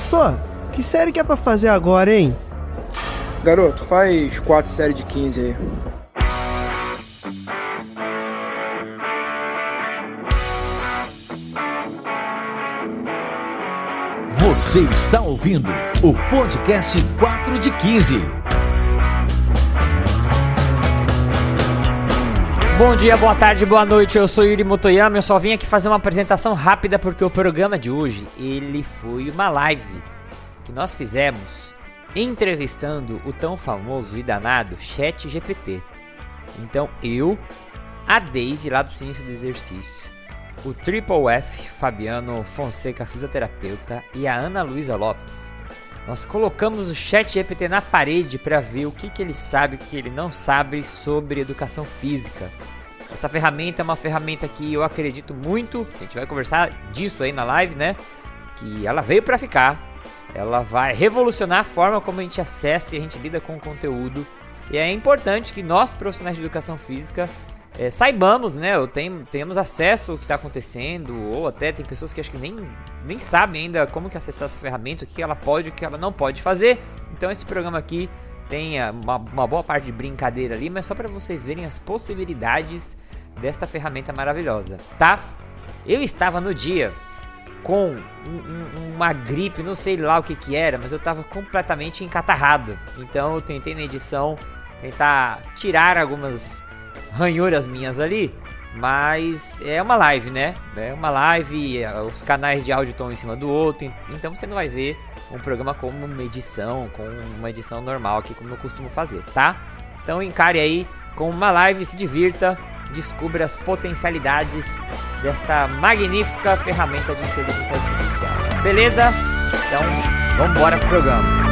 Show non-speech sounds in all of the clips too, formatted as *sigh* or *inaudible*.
Só, que série que é pra fazer agora, hein? Garoto, faz quatro séries de 15 aí. Você está ouvindo o podcast 4 de 15. Bom dia, boa tarde, boa noite. Eu sou Yuri Motoyama. Eu só vim aqui fazer uma apresentação rápida porque o programa de hoje ele foi uma live que nós fizemos entrevistando o tão famoso e danado Chat GPT. Então eu, a Daisy lá do Ciência do Exercício, o Triple F, Fabiano Fonseca, fisioterapeuta, e a Ana Luísa Lopes. Nós colocamos o chat GPT na parede para ver o que, que ele sabe o que ele não sabe sobre educação física. Essa ferramenta é uma ferramenta que eu acredito muito, a gente vai conversar disso aí na live, né? Que ela veio para ficar, ela vai revolucionar a forma como a gente acessa e a gente lida com o conteúdo. E é importante que nós, profissionais de educação física, é, saibamos, né? Ou tem, tenhamos acesso ao que está acontecendo, ou até tem pessoas que acho que nem, nem sabem ainda como que acessar essa ferramenta, o que ela pode e o que ela não pode fazer. Então esse programa aqui tem uma, uma boa parte de brincadeira ali, mas só para vocês verem as possibilidades desta ferramenta maravilhosa, tá? Eu estava no dia com um, um, uma gripe, não sei lá o que que era, mas eu estava completamente encatarrado. Então eu tentei na edição tentar tirar algumas ranhuras minhas ali, mas é uma live, né? É uma live, os canais de áudio estão em cima do outro, então você não vai ver um programa como uma edição, com uma edição normal aqui, como eu costumo fazer, tá? Então encare aí com uma live, se divirta, descubra as potencialidades desta magnífica ferramenta de inteligência artificial. Beleza? Então, vamos embora pro programa.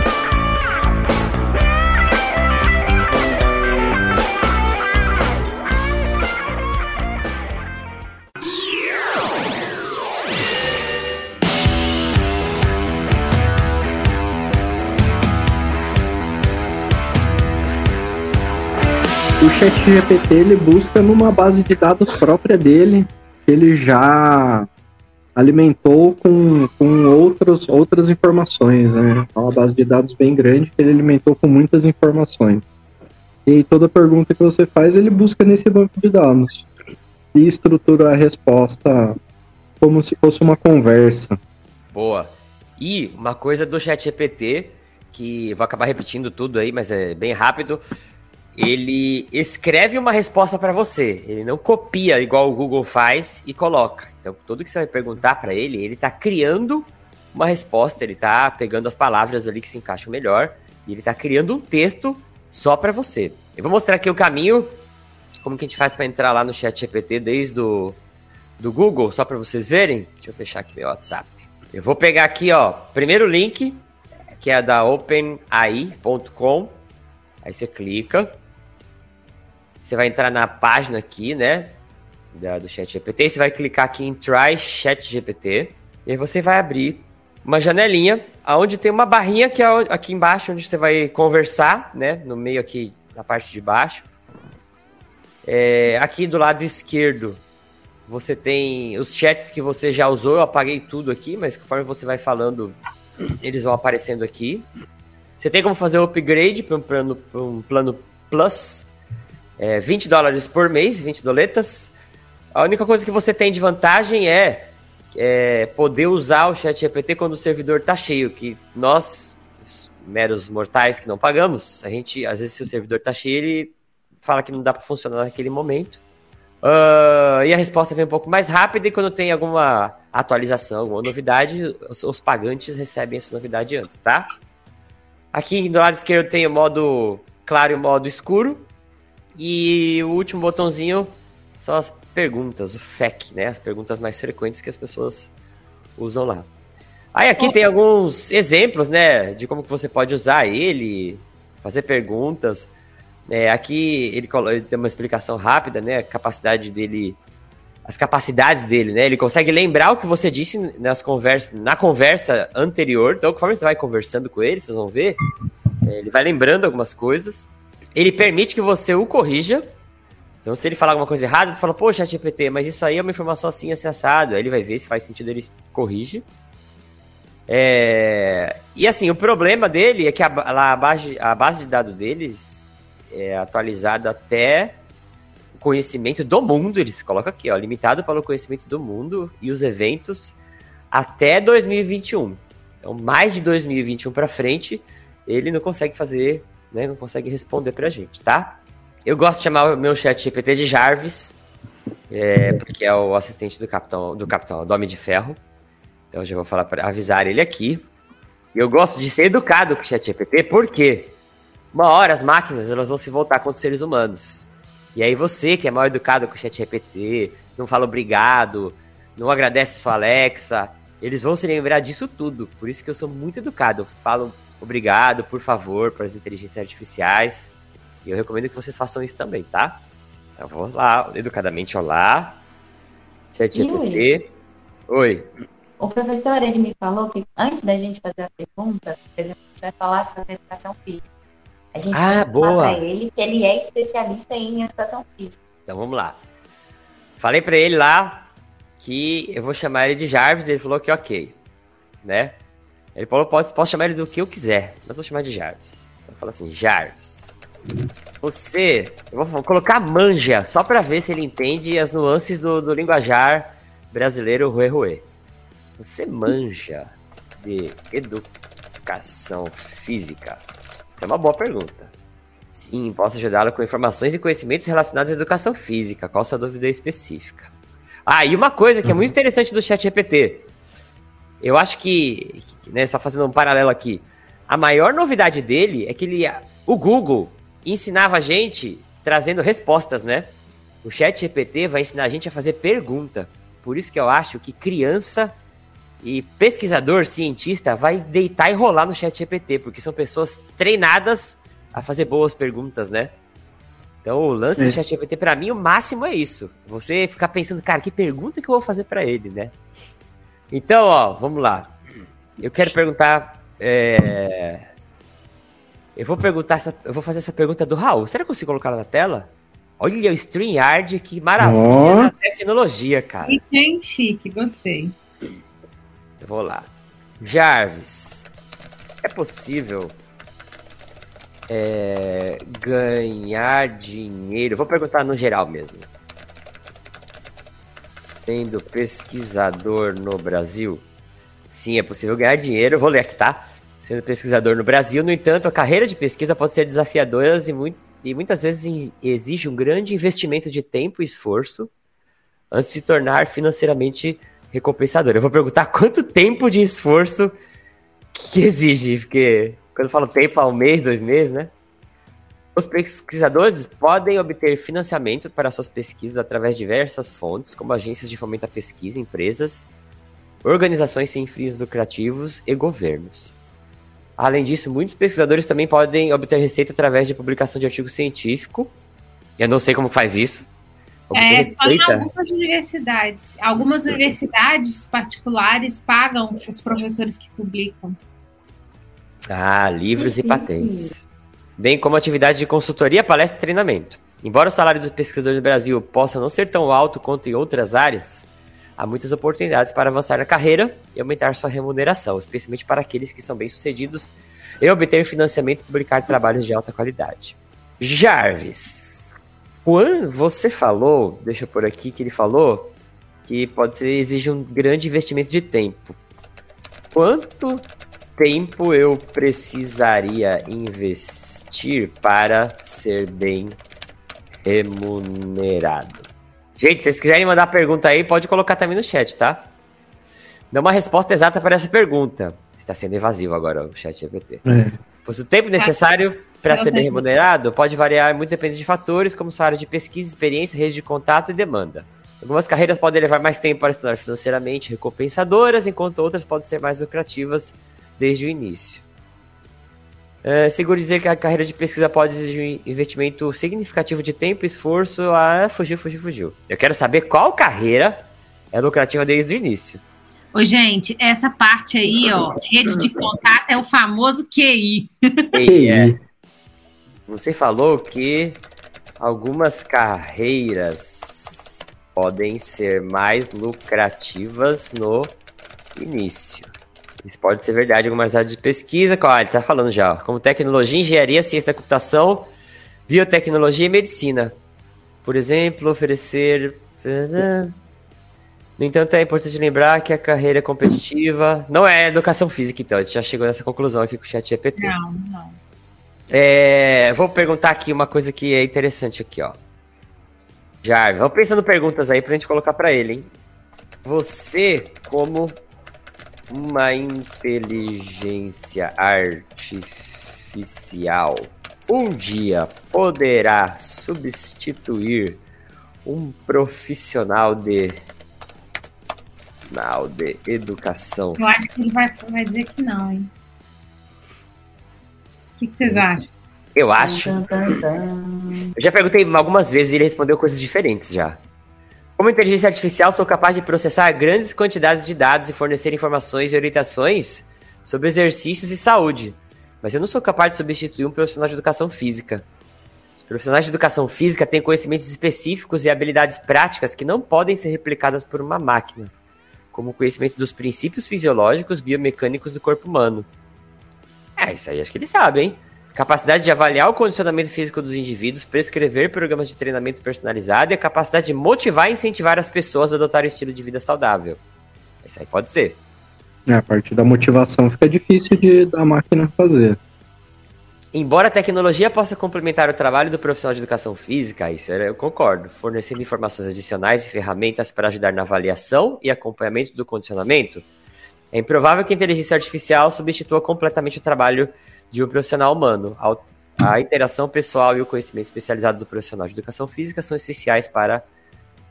O ChatGPT ele busca numa base de dados própria dele, que ele já alimentou com, com outros, outras informações, né? É uma base de dados bem grande que ele alimentou com muitas informações. E toda pergunta que você faz, ele busca nesse banco de dados e estrutura a resposta como se fosse uma conversa. Boa. E uma coisa do ChatGPT, que vou acabar repetindo tudo aí, mas é bem rápido ele escreve uma resposta para você. Ele não copia igual o Google faz e coloca. Então, tudo que você vai perguntar para ele, ele está criando uma resposta, ele está pegando as palavras ali que se encaixam melhor e ele está criando um texto só para você. Eu vou mostrar aqui o caminho, como que a gente faz para entrar lá no chat GPT desde o do Google, só para vocês verem. Deixa eu fechar aqui meu WhatsApp. Eu vou pegar aqui, ó, primeiro link, que é da openai.com. Aí você clica, você vai entrar na página aqui, né? Da, do Chat GPT. Você vai clicar aqui em Try Chat GPT. E aí você vai abrir uma janelinha onde tem uma barrinha que é aqui embaixo, onde você vai conversar, né? No meio aqui, na parte de baixo. É, aqui do lado esquerdo, você tem os chats que você já usou. Eu apaguei tudo aqui, mas conforme você vai falando, eles vão aparecendo aqui. Você tem como fazer o upgrade para um plano, um plano Plus é, 20 dólares por mês, 20 doletas. A única coisa que você tem de vantagem é, é poder usar o chat GPT quando o servidor está cheio, que nós, meros mortais que não pagamos, a gente, às vezes, se o servidor está cheio, ele fala que não dá para funcionar naquele momento. Uh, e a resposta vem um pouco mais rápida e quando tem alguma atualização, alguma novidade, os, os pagantes recebem essa novidade antes, tá? Aqui do lado esquerdo tem o modo claro e o modo escuro. E o último botãozinho são as perguntas, o FAQ, né? As perguntas mais frequentes que as pessoas usam lá. Aí aqui tem alguns exemplos, né, de como que você pode usar ele, fazer perguntas. É, aqui ele, ele, tem uma explicação rápida, né, a capacidade dele, as capacidades dele, né, ele consegue lembrar o que você disse nas conversas, na conversa anterior. Então, conforme você vai conversando com ele, vocês vão ver, é, ele vai lembrando algumas coisas. Ele permite que você o corrija. Então, se ele falar alguma coisa errada, ele fala, poxa, GPT, mas isso aí é uma informação assim, assim, assado. Aí ele vai ver se faz sentido, ele corrige. É, e assim, o problema dele é que a, a, base, a base de dados deles é atualizada até o conhecimento do mundo, eles colocam aqui, ó, limitado pelo conhecimento do mundo e os eventos até 2021. Então, mais de 2021 para frente, ele não consegue fazer, né, não consegue responder pra gente, tá? Eu gosto de chamar o meu chat GPT de Jarvis, é, porque é o assistente do capitão, do capitão, do Homem de Ferro. Então já vou falar para avisar ele aqui. Eu gosto de ser educado com o ChatGPT, porque uma hora as máquinas elas vão se voltar contra os seres humanos. E aí você que é mal educado com o ChatGPT, não fala obrigado, não agradece sua Alexa, eles vão se lembrar disso tudo. Por isso que eu sou muito educado. Eu falo obrigado, por favor, para as inteligências artificiais. E eu recomendo que vocês façam isso também, tá? Então vou lá, educadamente, olá. ChatGPT. Oi. O professor, ele me falou que antes da gente fazer a pergunta, a gente vai falar sobre educação física. A gente ah, vai boa. falar para ele que ele é especialista em educação física. Então vamos lá. Falei para ele lá que eu vou chamar ele de Jarvis, ele falou que ok, né? Ele falou, posso, posso chamar ele do que eu quiser, mas vou chamar de Jarvis. Então fala assim, Jarvis, você, eu vou colocar manja, só para ver se ele entende as nuances do, do linguajar brasileiro ruê ruê. Você manja de educação física? É uma boa pergunta. Sim, posso ajudá-lo com informações e conhecimentos relacionados à educação física. Qual sua dúvida específica? Ah, e uma coisa que é muito interessante do chat GPT. Eu acho que, né, só fazendo um paralelo aqui, a maior novidade dele é que ele, o Google ensinava a gente trazendo respostas, né? O chat GPT vai ensinar a gente a fazer pergunta. Por isso que eu acho que criança e pesquisador, cientista, vai deitar e rolar no chat GPT, porque são pessoas treinadas a fazer boas perguntas, né? Então, o lance é. do chat GPT, para mim, o máximo é isso. Você ficar pensando, cara, que pergunta que eu vou fazer para ele, né? Então, ó, vamos lá. Eu quero perguntar. É... Eu vou perguntar essa, eu vou fazer essa pergunta do Raul. Será que eu consigo colocar ela na tela? Olha o StreamYard, que maravilha oh. tecnologia, cara. E bem chique, gostei. Eu vou lá. Jarvis, é possível é, ganhar dinheiro? Vou perguntar no geral mesmo. Sendo pesquisador no Brasil? Sim, é possível ganhar dinheiro. *laughs* Vou ler aqui, tá? Sendo pesquisador no Brasil, no entanto, a carreira de pesquisa pode ser desafiadora e, muito, e muitas vezes exige um grande investimento de tempo e esforço antes de se tornar financeiramente recompensador. Eu vou perguntar *laughs* quanto tempo de esforço que exige, porque quando eu falo tempo, há um mês, dois meses, né? Os pesquisadores podem obter financiamento para suas pesquisas através de diversas fontes, como agências de fomento à pesquisa, empresas, organizações sem fins lucrativos e governos. Além disso, muitos pesquisadores também podem obter receita através de publicação de artigo científico. Eu não sei como faz isso, é, só em algumas universidades. Algumas universidades particulares pagam os professores que publicam. Ah, livros e patentes. Bem como atividade de consultoria, palestra e treinamento. Embora o salário do pesquisador do Brasil possa não ser tão alto quanto em outras áreas, há muitas oportunidades para avançar na carreira e aumentar sua remuneração, especialmente para aqueles que são bem-sucedidos e obter financiamento e publicar trabalhos de alta qualidade. Jarvis, Juan, você falou, deixa eu por aqui, que ele falou que pode ser exige um grande investimento de tempo. Quanto tempo eu precisaria investir para ser bem remunerado? Gente, se vocês quiserem mandar pergunta aí, pode colocar também no chat, tá? Dá uma resposta exata para essa pergunta. Está sendo evasivo agora o chat GPT. É. Pois o tempo necessário para ser bem remunerado pode variar muito dependendo de fatores, como sua área de pesquisa, experiência, rede de contato e demanda. Algumas carreiras podem levar mais tempo para estudar financeiramente recompensadoras, enquanto outras podem ser mais lucrativas desde o início. É seguro dizer que a carreira de pesquisa pode exigir um investimento significativo de tempo e esforço. Ah, fugiu, fugiu, fugiu. Eu quero saber qual carreira é lucrativa desde o início. Ô, gente, essa parte aí, ó, rede de contato é o famoso QI. QI, é. Você falou que algumas carreiras podem ser mais lucrativas no início. Isso pode ser verdade em algumas áreas de pesquisa. Olha, ele tá falando já, ó, como tecnologia, engenharia, ciência da computação, biotecnologia e medicina. Por exemplo, oferecer. *laughs* No entanto, é importante lembrar que a carreira competitiva não é educação física, então. A gente já chegou nessa conclusão aqui com o chat GPT. Não, não. É, vou perguntar aqui uma coisa que é interessante aqui, ó. Jarvis, vamos pensando perguntas aí pra gente colocar pra ele, hein? Você, como uma inteligência artificial, um dia poderá substituir um profissional de profissional de educação. Eu acho que ele vai, vai dizer que não, hein? O que, que vocês acham? Eu acho. Eu já perguntei algumas vezes e ele respondeu coisas diferentes já. Como inteligência artificial, sou capaz de processar grandes quantidades de dados e fornecer informações e orientações sobre exercícios e saúde. Mas eu não sou capaz de substituir um profissional de educação física. Os profissionais de educação física têm conhecimentos específicos e habilidades práticas que não podem ser replicadas por uma máquina, como o conhecimento dos princípios fisiológicos biomecânicos do corpo humano. É, isso aí acho que ele sabe, hein? Capacidade de avaliar o condicionamento físico dos indivíduos, prescrever programas de treinamento personalizado e a capacidade de motivar e incentivar as pessoas a adotar um estilo de vida saudável. Isso aí pode ser. É, a partir da motivação fica difícil de da máquina fazer. Embora a tecnologia possa complementar o trabalho do profissional de educação física, isso eu concordo, fornecendo informações adicionais e ferramentas para ajudar na avaliação e acompanhamento do condicionamento, é improvável que a inteligência artificial substitua completamente o trabalho de um profissional humano. A interação pessoal e o conhecimento especializado do profissional de educação física são essenciais para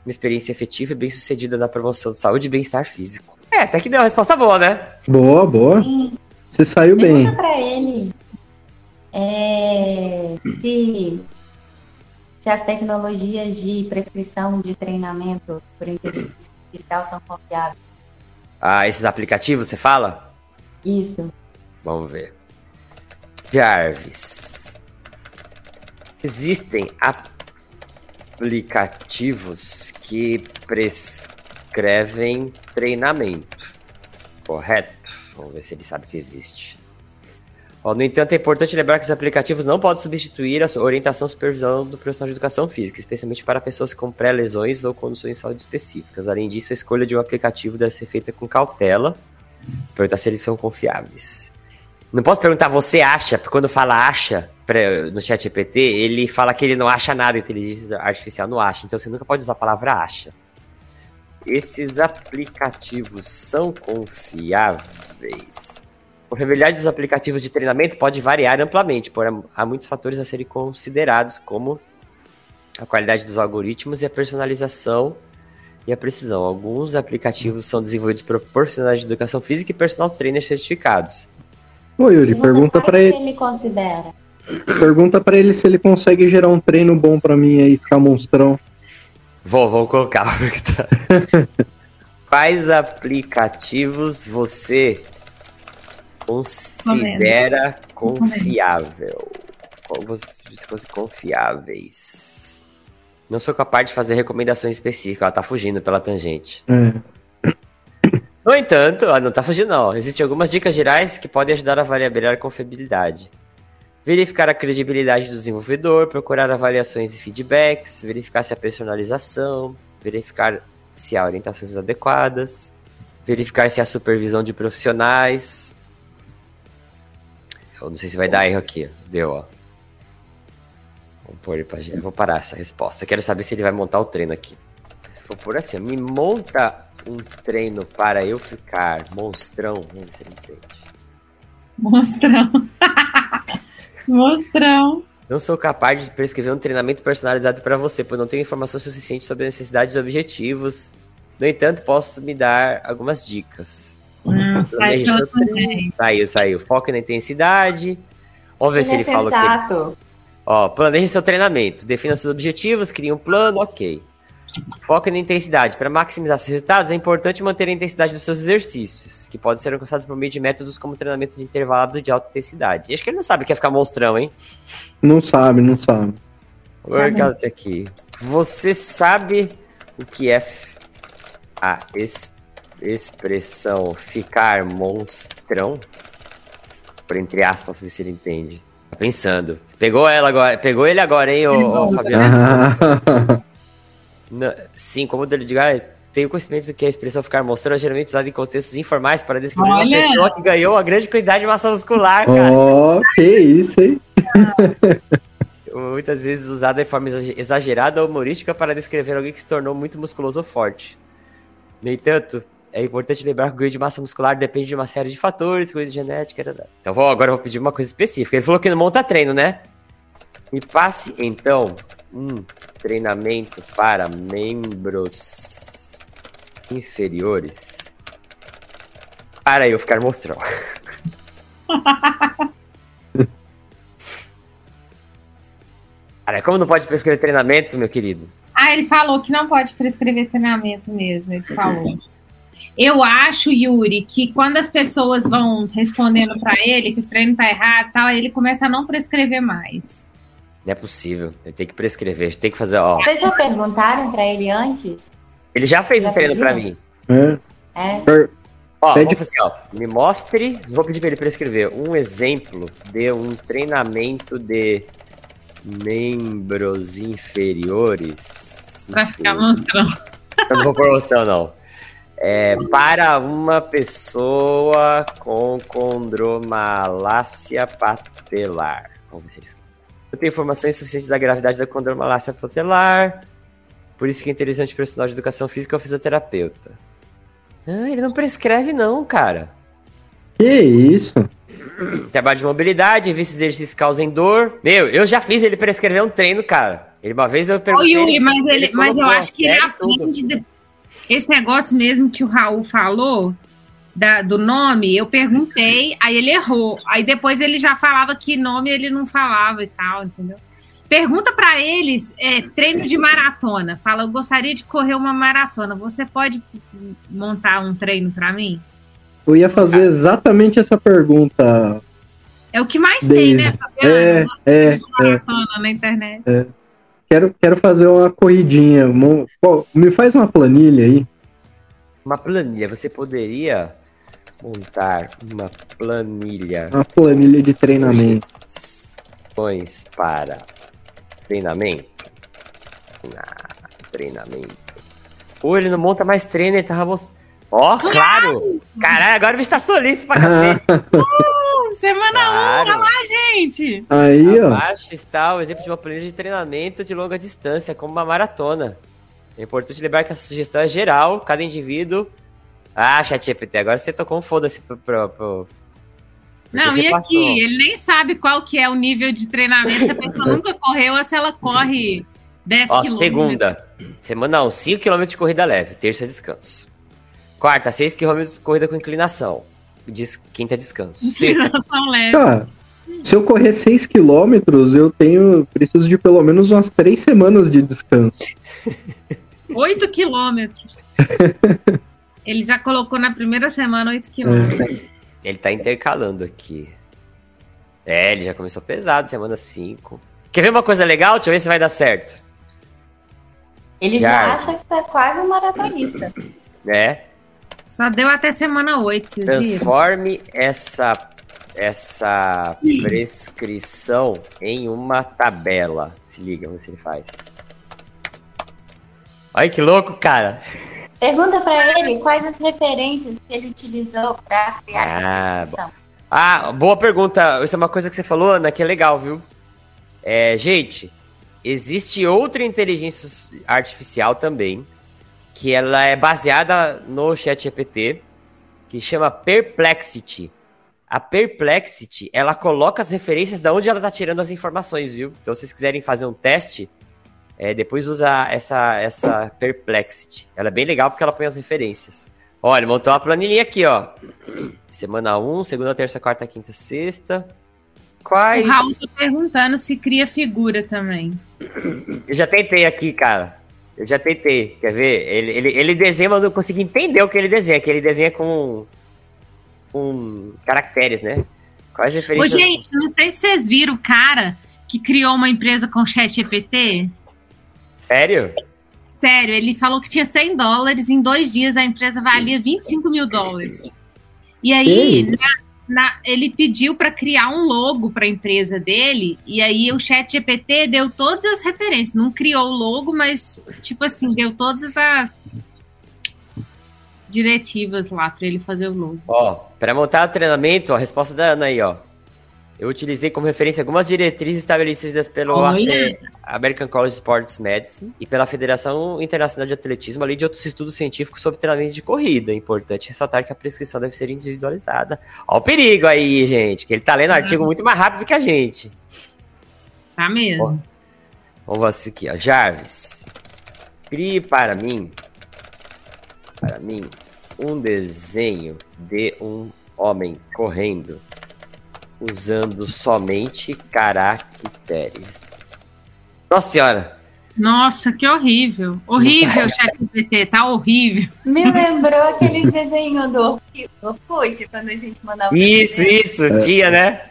uma experiência efetiva e bem-sucedida na promoção de saúde e bem-estar físico. É, até que deu uma resposta boa, né? Boa, boa. Sim. Você saiu bem. Pergunta pra ele é, se, se as tecnologias de prescrição de treinamento por inteligência artificial são confiáveis. Ah, esses aplicativos, você fala? Isso. Vamos ver. Jarvis. Existem aplicativos que prescrevem treinamento. Correto? Vamos ver se ele sabe que existe. No entanto, é importante lembrar que os aplicativos não podem substituir a orientação e supervisão do profissional de educação física, especialmente para pessoas com pré-lesões ou condições de saúde específicas. Além disso, a escolha de um aplicativo deve ser feita com cautela, perguntar se eles são confiáveis. Não posso perguntar, você acha? Porque quando fala acha pra, no chat GPT, ele fala que ele não acha nada, inteligência artificial não acha. Então você nunca pode usar a palavra acha. Esses aplicativos são confiáveis? A confiabilidade dos aplicativos de treinamento pode variar amplamente, porém há muitos fatores a serem considerados, como a qualidade dos algoritmos e a personalização e a precisão. Alguns aplicativos são desenvolvidos por profissionais de educação física e personal trainers certificados. Ô Yuri, pergunta para ele. ele considera. Pergunta para ele se ele consegue gerar um treino bom para mim aí, ficar monstrão. Vou, vou colocar. *laughs* Quais aplicativos você considera confiável? Confiáveis? Não sou capaz de fazer recomendações específicas. Ela tá fugindo pela tangente. É. No entanto, ela não tá fugindo, não. Existem algumas dicas gerais que podem ajudar a avaliar a confiabilidade. Verificar a credibilidade do desenvolvedor, procurar avaliações e feedbacks, verificar se a personalização, verificar se há orientações adequadas, verificar se há supervisão de profissionais. Eu não sei se vai dar erro aqui. Deu, ó. Vamos pôr pra... Vou parar essa resposta. Quero saber se ele vai montar o treino aqui. Vou pôr assim, me monta um treino para eu ficar monstrão. Vamos ver se ele entende. Monstrão. *laughs* Monstrão. Não sou capaz de prescrever um treinamento personalizado para você, pois não tenho informação suficiente sobre necessidades e objetivos. No entanto, posso me dar algumas dicas. Não, sai seu treino. Saiu, saiu. Foque na intensidade. Vamos ver se ele fala o quê. Insensato. Ó, planeje seu treinamento. Defina seus objetivos, crie um plano, ok. Foque na intensidade. Para maximizar seus resultados, é importante manter a intensidade dos seus exercícios, que podem ser alcançados por meio de métodos como treinamento de intervalado de alta intensidade. E acho que ele não sabe o que é ficar monstrão, hein? Não sabe, não sabe. Workout até aqui. Você sabe o que é a expressão ficar monstrão, por entre aspas, ver se ele entende. Tá pensando. Pegou ela agora, pegou ele agora, hein, ô, ô Fabiano? *laughs* Sim, como ele diga, ah, tenho conhecimento do que a expressão ficar mostrando é geralmente usada em contextos informais para descrever uma Olha. pessoa que ganhou a grande quantidade de massa muscular, cara. Ó, que isso, hein? *laughs* Muitas vezes usada de forma exage- exagerada ou humorística para descrever alguém que se tornou muito musculoso ou forte. No entanto, é importante lembrar que o ganho de massa muscular depende de uma série de fatores, coisa genética. etc. Então vou, agora eu vou pedir uma coisa específica. Ele falou que não monta treino, né? Me passe, então, um treinamento para membros inferiores para eu ficar mostrando. *laughs* Cara, como não pode prescrever treinamento, meu querido? Ah, ele falou que não pode prescrever treinamento mesmo, ele falou. Eu acho, Yuri, que quando as pessoas vão respondendo pra ele que o treino tá errado tal, ele começa a não prescrever mais. Não é possível. Ele tem que prescrever. Tem que fazer, ó. Vocês já perguntaram pra ele antes? Ele já fez Já um treino pediu? pra mim. É. É. Ó, Pede- vamos fazer, ó. Me mostre. Vou pedir pra ele prescrever um exemplo de um treinamento de membros inferiores. Pra ficar mostrando. Eu não vou promoção, não. É, para uma pessoa com condromalácia patelar. Vamos ver se ele escreve. Eu tenho informações suficientes da gravidade da condromalácia patelar. Por isso que é interessante o profissional de educação física é o fisioterapeuta. Ah, ele não prescreve, não, cara. Que isso? Trabalho de mobilidade, ver se exercícios causam dor. Meu, eu já fiz ele prescrever um treino, cara. Ele uma vez eu Ô, perguntei. Yuri, mas, ele, mas eu acho que ele tudo. aprende. de- Esse negócio mesmo que o Raul falou, da- do nome, eu perguntei, aí ele errou. Aí depois ele já falava que nome ele não falava e tal, entendeu? Pergunta pra eles, é, treino de maratona. Fala, eu gostaria de correr uma maratona. Você pode montar um treino pra mim? Eu ia fazer exatamente essa pergunta. É o que mais tem, né? É, é, é. maratona na internet. Quero, quero fazer uma corridinha. Me faz uma planilha aí. Uma planilha, você poderia montar uma planilha Uma planilha de treinamento. Sugestões para treinamento. Ah, treinamento. Pô, ele não monta mais treino, ele tava mostrando. Ó, claro! Caralho, agora o bicho tá solícito pra cacete. Uh, semana 1, Claro. olha lá, gente! Aí, ó. Abaixo está o exemplo de uma planilha de treinamento de longa distância, como uma maratona. É importante lembrar que essa sugestão é geral, cada indivíduo. Ah, ChatGPT, agora você tocou um foda-se pro. pro, pro... Não, e passou. aqui, ele nem sabe qual que é o nível de treinamento, se a pessoa nunca correu ou se ela corre 10 Ó, quilômetros. segunda. Semana 1, 5km de corrida leve. Terça, descanso. Quarta, 6km de corrida com inclinação. Dis- Quinta, descanso. *laughs* Sexta, Tão leve. Tá. Se eu correr 6 quilômetros, eu tenho. Preciso de pelo menos umas 3 semanas de descanso. 8 quilômetros. *laughs* Ele já colocou na primeira semana 8 quilômetros. ele tá intercalando aqui. É, ele já começou pesado, semana 5. Quer ver uma coisa legal? Deixa eu ver se vai dar certo. Ele Já. já acha que tá quase um maratonista. Né? Só deu até semana 8, vocês viram? Transforme essa, essa prescrição em uma tabela. Se liga, vamos ver se ele faz. Olha que louco, cara. Pergunta pra ele quais as referências que ele utilizou pra criar Ah, essa descrição. Ah, boa pergunta. Isso é uma coisa que você falou, Ana, que é legal, viu? É, gente, existe outra inteligência artificial também, que ela é baseada no ChatGPT, que chama Perplexity. A Perplexity, ela coloca as referências da onde ela tá tirando as informações, viu? Então, se vocês quiserem fazer um teste, é, depois usa essa, essa Perplexity. Ela é bem legal porque ela põe as referências. Olha, montou uma planilhinha aqui, ó. Semana 1, segunda, terça, quarta, quinta, sexta. Quais. O Raul tá perguntando se cria figura também. Eu já tentei aqui, cara. Eu já tentei. Quer ver? Ele, ele, ele desenha, mas eu não consigo entender o que ele desenha. Que ele desenha com. com caracteres, né? Quais Ô, referências. gente, não sei se vocês viram o cara que criou uma empresa com chat EPT. Sério? Sério, ele falou que tinha 100 dólares, em dois dias a empresa valia 25 mil dólares. E aí, na, na, ele pediu para criar um logo para a empresa dele, e aí o chat GPT deu todas as referências. Não criou o logo, mas, tipo assim, deu todas as diretivas lá para ele fazer o logo. Ó, para montar o treinamento, a resposta da Ana aí, ó. Eu utilizei como referência algumas diretrizes estabelecidas pelo AC, American College Sports Medicine e pela Federação Internacional de Atletismo, além de outros estudos científicos sobre treinamento de corrida. É importante ressaltar que a prescrição deve ser individualizada. Ó o perigo aí, gente, que ele tá lendo artigo muito mais rápido que a gente. Tá mesmo. Ó, vamos ver aqui, ó. Jarvis, crie para mim, para mim, um desenho de um homem correndo usando somente caracteres. Nossa senhora! Nossa, que horrível. Horrível, *laughs* ChatGPT, tá horrível. Me lembrou aquele desenho do Orkut, quando a gente mandava. Isso, isso, é. tinha, né?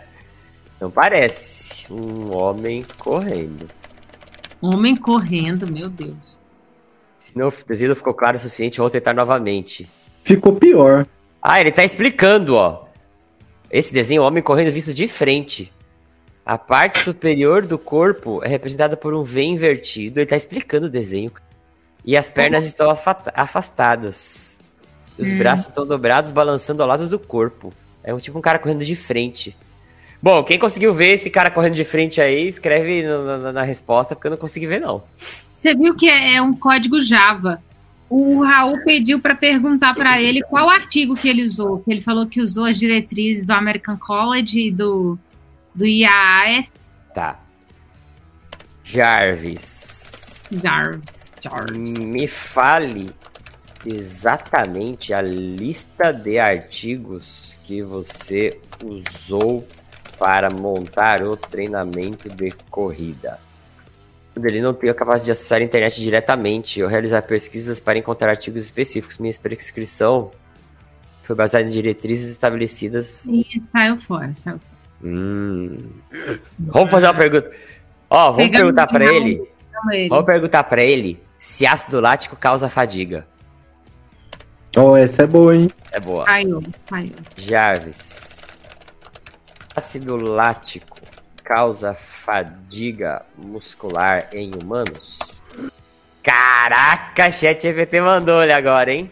Não parece. Um homem correndo. Homem correndo, meu Deus. Se não, o desenho não ficou claro o suficiente, vou tentar novamente. Ficou pior. Ah, ele tá explicando, ó. Esse desenho, o homem correndo visto de frente. A parte superior do corpo é representada por um V invertido. Ele tá explicando o desenho. E as pernas estão afastadas. Os hum. braços estão dobrados, balançando ao lado do corpo. É um tipo um cara correndo de frente. Bom, quem conseguiu ver esse cara correndo de frente aí, escreve no, na, na, resposta, porque eu não consegui ver, não. Você viu que é, é um código Java. O Raul pediu para perguntar para ele qual artigo que ele usou. Ele falou que usou as diretrizes do American College e do, do IAAF. Tá. Jarvis. Jarvis. Jarvis. Me fale exatamente a lista de artigos que você usou para montar o treinamento de corrida ele não tem a capacidade de acessar a internet diretamente ou realizar pesquisas para encontrar artigos específicos. Minha prescrição foi baseada em diretrizes estabelecidas. E saiu fora, saiu fora. Hum. Vamos fazer uma pergunta. Ó, vamos Pegando perguntar para ele. ele. Vamos perguntar para ele se ácido lático causa fadiga. Oh, essa é boa, hein? É boa. Caiu, caiu. Jarvis. Ácido lático causa fadiga muscular em humanos? Caraca, ChatGPT mandou ele agora, hein?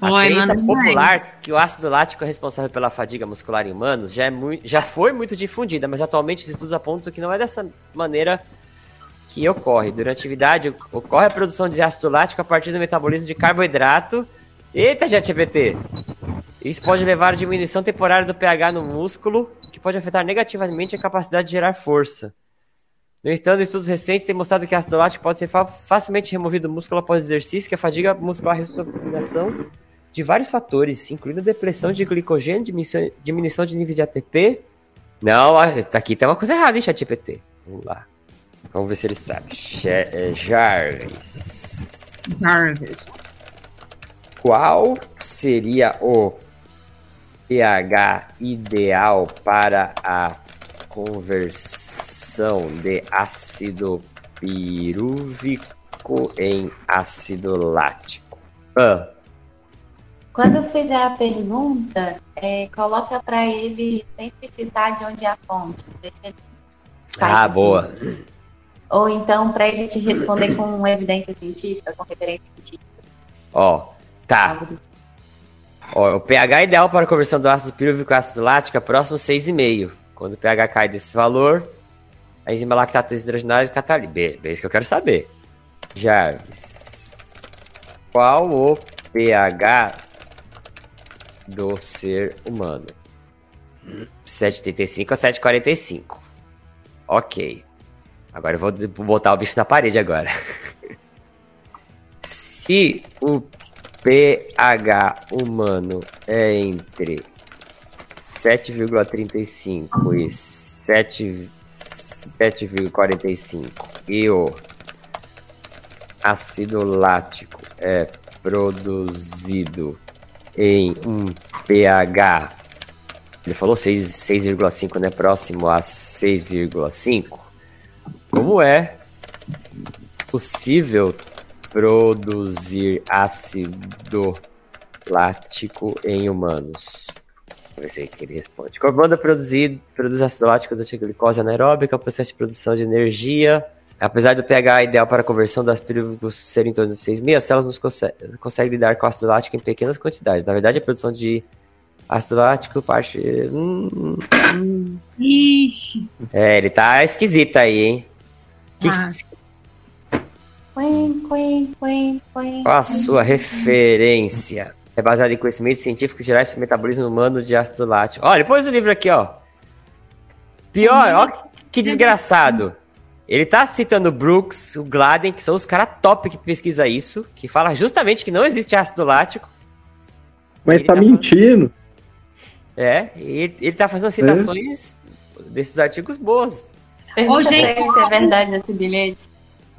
A Oi, crença popular mais. que o ácido lático é responsável pela fadiga muscular em humanos já, é muito, já foi muito difundida, mas atualmente os estudos apontam que não é dessa maneira que ocorre. Durante a atividade, ocorre a produção de ácido lático a partir do metabolismo de carboidrato. Eita, ChatGPT! Isso pode levar à diminuição temporária do pH no músculo, que pode afetar negativamente a capacidade de gerar força. No entanto, estudos recentes têm mostrado que ácido lático pode ser facilmente removido do músculo após exercício, que a fadiga muscular resulta da combinação de vários fatores, incluindo depressão de glicogênio, diminuição, diminuição de níveis de ATP. Não, tá aqui tem uma coisa errada, hein, ChatGPT. Vamos lá. Vamos ver se ele sabe. É, Jarvis. Jarvis. Qual seria o pH ideal para a conversão de ácido pirúvico em ácido lático? Ah. Quando fizer a pergunta, é, coloca para ele sempre citar de onde é a fonte. ah, assim. boa. Ou então para ele te responder com evidência científica, com referência científica. Ó, tá. Ó, o pH ideal para a conversão do ácido pirúvico a ácido lático é próximo 6,5. Quando o pH cai desse valor, a enzima lactato desidrogenase catalisa. É isso que eu quero saber. Jarvis. Qual o pH do ser humano? 7,35 a 7,45. Ok. Agora eu vou botar o bicho na parede agora. *laughs* Se o pH humano é entre 7,35 e 7,45 e o ácido lático é produzido em um pH ele falou 6,5 né? Próximo a 6,5 como é possível produzir ácido lático em humanos? Vamos ver se ele responde. Comanda produzir, produz ácido lático da glicose anaeróbica, processo de produção de energia. Apesar do pH ideal para a conversão das perigos ser em torno de 6,5, as células não conseguem consegue lidar com ácido lático em pequenas quantidades. Na verdade, a produção de ácido lático parte. Hum, hum. Ixi. É, ele tá esquisito aí, hein? Que Ah. Qual a sua referência? É baseado em conhecimentos científicos gerais sobre metabolismo humano de ácido lático. Olha, põe o livro aqui, ó. Pior, ó, que- que desgraçado. Ele tá citando o Brooks, o Gladden, que são os caras top que pesquisa isso, que fala justamente que não existe ácido lático. Mas Ele tá tá mentindo. É, e ele, ele tá fazendo citações desses artigos boas. Pergunta Ô, gente, se é verdade esse bilhete.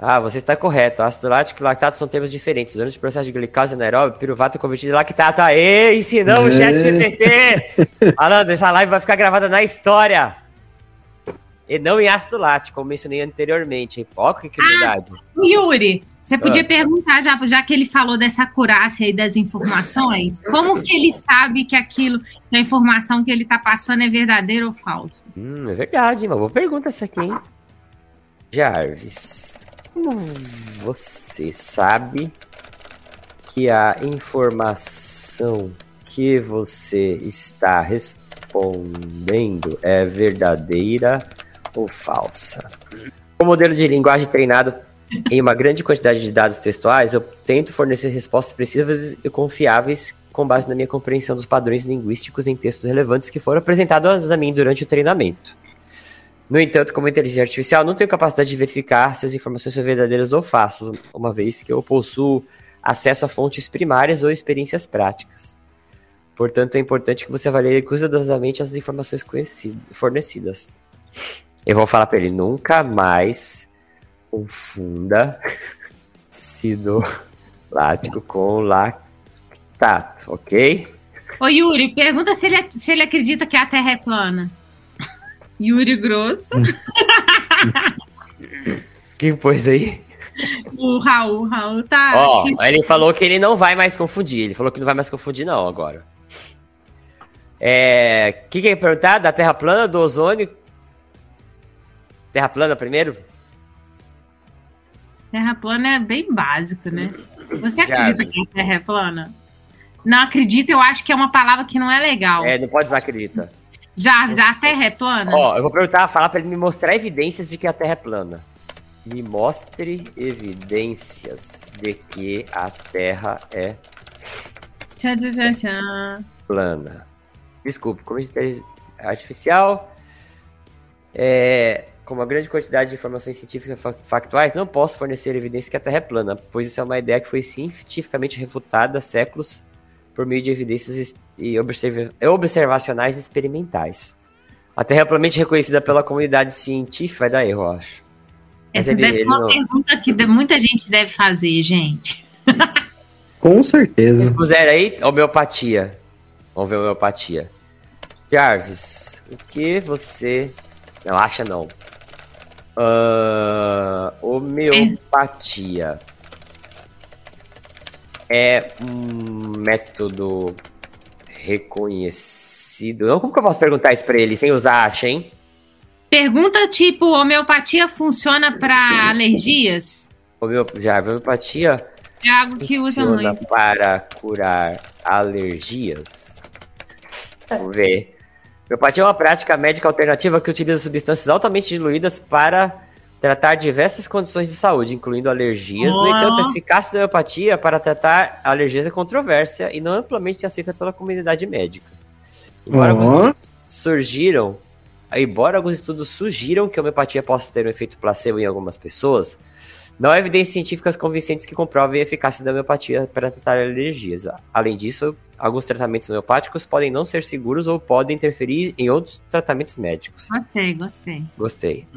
Ah, você está correto. Ácido lático e lactato são termos diferentes. Durante o processo de glicose anaeróbio, piruvato é convertido em lactato. Aê, ensinamos o É. chat GPT. Malandro, *laughs* essa live vai ficar gravada na história. E não em ácido lático, como mencionei anteriormente. Ó, que verdade. O Yuri, você podia Ah. perguntar, já, já que ele falou dessa acurácia aí das informações, como que ele sabe que aquilo, que a informação que ele tá passando é verdadeira ou falsa? Hum, é verdade, uma boa pergunta essa aqui, hein? Jarvis, como você sabe que a informação que você está respondendo é verdadeira ou falsa? O modelo de linguagem treinado em uma grande quantidade de dados textuais, eu tento fornecer respostas precisas e confiáveis com base na minha compreensão dos padrões linguísticos em textos relevantes que foram apresentados a mim durante o treinamento. No entanto, como inteligência artificial, não tenho capacidade de verificar se as informações são verdadeiras ou falsas, uma vez que eu possuo acesso a fontes primárias ou experiências práticas. Portanto, é importante que você avalie cuidadosamente as informações fornecidas. Eu vou falar para ele, nunca mais confunda *laughs* ácido lático com lactato, ok? Ô Yuri, pergunta se ele, se ele acredita que a Terra é plana. Yuri Grosso, Que coisa aí? o Raul, o Raul tá. Ó, ele falou que ele não vai mais confundir. Ele falou que não vai mais confundir, não, agora. É. O que, que ia perguntar? Da Terra plana, do ozônio? Terra plana primeiro? Terra plana é bem básico, né? Você acredita que a Terra é plana? Não acredito, eu acho que é uma palavra que não é legal. É, não pode desacreditar. Jarvis, a Terra é plana? Ó, eu vou perguntar, falar pra ele me mostrar evidências de que a Terra é plana. Me mostre evidências de que a Terra é Tchan, tchan, tchan, plana. Desculpe, como inteligência artificial, é, com uma grande quantidade de informações científicas fa- factuais, não posso fornecer evidência que a Terra é plana, pois isso é uma ideia que foi cientificamente refutada há séculos por meio de evidências e observa- observacionais experimentais. A Terra é amplamente reconhecida pela comunidade científica, vai dar erro, eu acho. Mas Essa ele- deve ser uma não- pergunta que muita gente deve fazer, gente. *laughs* Com certeza. Vocês puseram aí homeopatia. Vamos ver homeopatia. Jarvis, o que você. Não, acha não. Ah, homeopatia é um método reconhecido. Não, como que eu posso perguntar isso pra ele sem usar acha, hein? Pergunta tipo, homeopatia funciona para alergias? Jarvis, homeopatia É algo que usa funciona muito. para curar alergias? Vamos ver. Homeopatia é uma prática médica alternativa que utiliza substâncias altamente diluídas para tratar diversas condições de saúde, incluindo alergias. No Ó. entanto, a eficácia da homeopatia para tratar alergias é controvérsia e não amplamente aceita pela comunidade médica. Embora Ó. alguns surgiram, embora alguns estudos sugiram que a homeopatia possa ter um efeito placebo em algumas pessoas, não há evidências científicas convincentes que comprovem a eficácia da homeopatia para tratar alergias. Além disso, alguns tratamentos homeopáticos podem não ser seguros ou podem interferir em outros tratamentos médicos. Gostei, gostei. Gostei.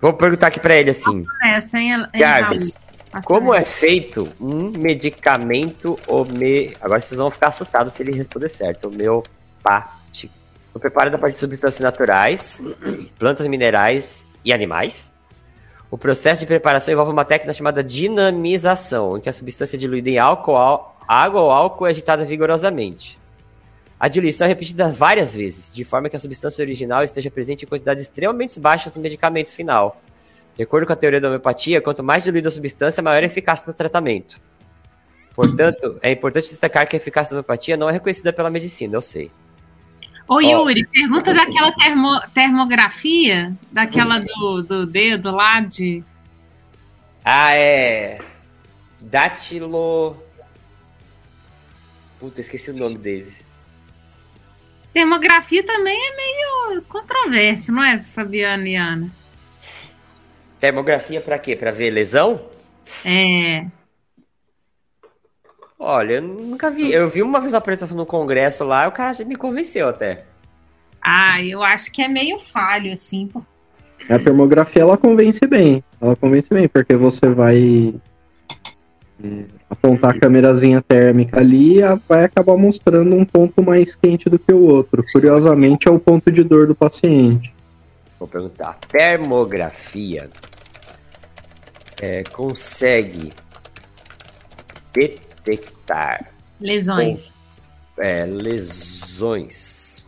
Vou perguntar aqui para ele assim, Jarvis? Passa como é feito um medicamento home... Agora vocês vão ficar assustados se ele responder certo. Homeopático. O preparo da parte de substâncias naturais, plantas minerais e animais. O processo de preparação envolve uma técnica chamada dinamização, em que a substância é diluída em álcool, água ou álcool é agitada vigorosamente. A diluição é repetida várias vezes, de forma que a substância original esteja presente em quantidades extremamente baixas no medicamento final. De acordo com a teoria da homeopatia, quanto mais diluída a substância, maior a eficácia do tratamento. Portanto, é importante destacar que a eficácia da homeopatia não é reconhecida pela medicina, eu sei. Ô Yuri, oh. pergunta daquela termo, termografia, daquela do, do dedo lá de. Ah, é. Dátilo. Puta, esqueci o nome desse. Termografia também é meio controverso, não é, Fabiana e Ana? Termografia para quê? Para ver lesão? É. Olha, eu nunca vi. Eu vi uma vez a apresentação no congresso lá, o cara me convenceu até. Ah, eu acho que é meio falho, assim. A termografia, ela convence bem. Ela convence bem, porque você vai apontar a câmerazinha térmica ali e vai acabar mostrando um ponto mais quente do que o outro. Curiosamente, é o ponto de dor do paciente. Vou perguntar. Termografia é, consegue detectar lesões. é, lesões.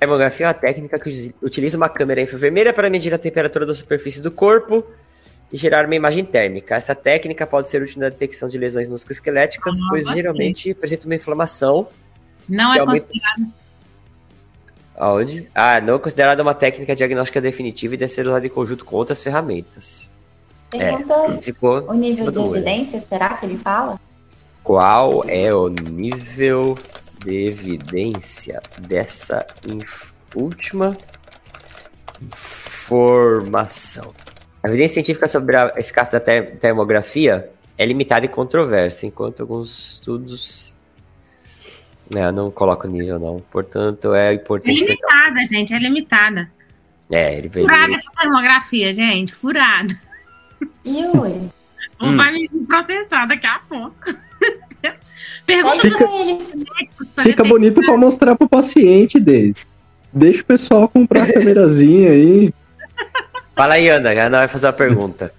A hemografia é uma técnica que utiliza uma câmera infravermelha para medir a temperatura da superfície do corpo e gerar uma imagem térmica. Essa técnica pode ser útil na detecção de lesões musculoesqueléticas, ah, pois geralmente apresenta uma inflamação. Não é aumenta... considerado. Aonde? Ah, não é considerada uma técnica diagnóstica definitiva e deve ser usada em conjunto com outras ferramentas. Pergunta é, ficou o nível de evidência, será que ele fala? Qual é o nível de evidência dessa inf última informação? A evidência científica sobre a eficácia da ter termografia é limitada e controversa, enquanto alguns estudos é, não colocam nível, não. Portanto, é importante. É limitada, gente, é limitada. É, ele veio. Furada essa termografia, gente, furada. Yuri. Ou hum. vai me processar daqui a pouco. *laughs* Pergunta fica, dos Fica bonito para mostrar pro paciente dele. Deixa o pessoal comprar a câmerazinha aí. *laughs* Fala aí, Ana. A Ana vai fazer uma pergunta.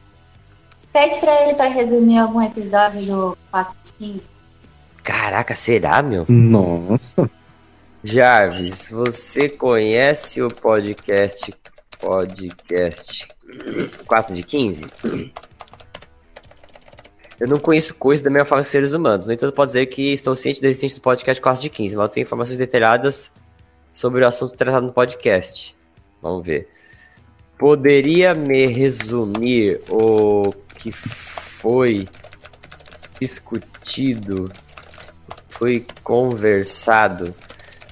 Pede pra ele para resumir algum episódio do 4 de 15. Caraca, será, meu? Nossa. Jarvis, você conhece o podcast podcast 4 de 15? Eu não conheço coisas da mesma forma que seres humanos. No entanto, pode dizer que estou ciente da existência do podcast 4 de 15, mas eu tenho informações detalhadas sobre o assunto tratado no podcast. Vamos ver. Poderia me resumir o que foi discutido, foi conversado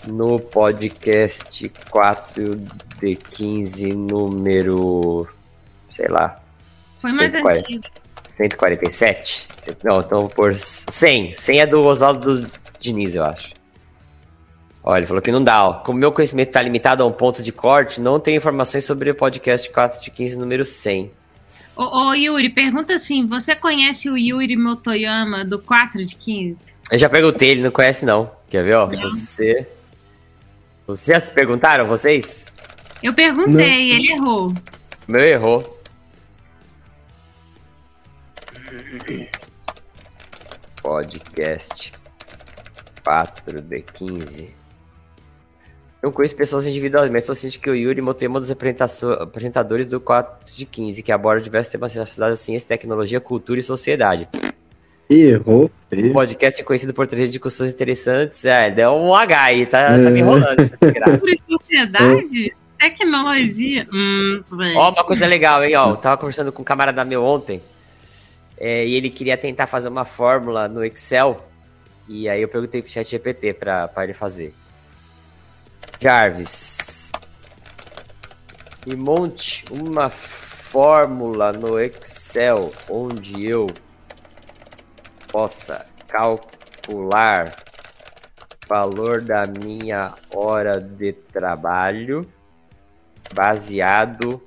no podcast 4 de 15, número sei lá. Foi mais 140, antigo. 147? Não, então por 100. 100 é do Oswaldo Diniz, eu acho. Olha, ele falou que não dá, ó. Como meu conhecimento está limitado a um ponto de corte, não tem informações sobre o podcast 4 de 15, número 100. Ô, ô, Yuri, pergunta assim: você conhece o Yuri Motoyama do 4 de 15? Eu já perguntei, ele não conhece, não. Quer ver, ó? Não. Você. Vocês já se perguntaram, vocês? Eu perguntei, não. ele errou. Meu errou. Podcast 4 de 15. Eu conheço pessoas individualmente, mas sou ciente que o Yuri Moto é um dos apresentadores do 4 de 15, que aborda diversos temas relacionados a ciência, tecnologia, cultura e sociedade. Errou. O podcast é conhecido por trazer discussões interessantes. É, deu um H aí, tá, é. tá me enrolando essa Cultura e sociedade? É. Tecnologia. Hum, ó, uma coisa legal, hein, ó. Eu tava conversando com um camarada meu ontem. É, e ele queria tentar fazer uma fórmula no Excel. E aí eu perguntei pro chat GPT para ele fazer. Jarvis, me monte uma fórmula no Excel onde eu possa calcular valor da minha hora de trabalho baseado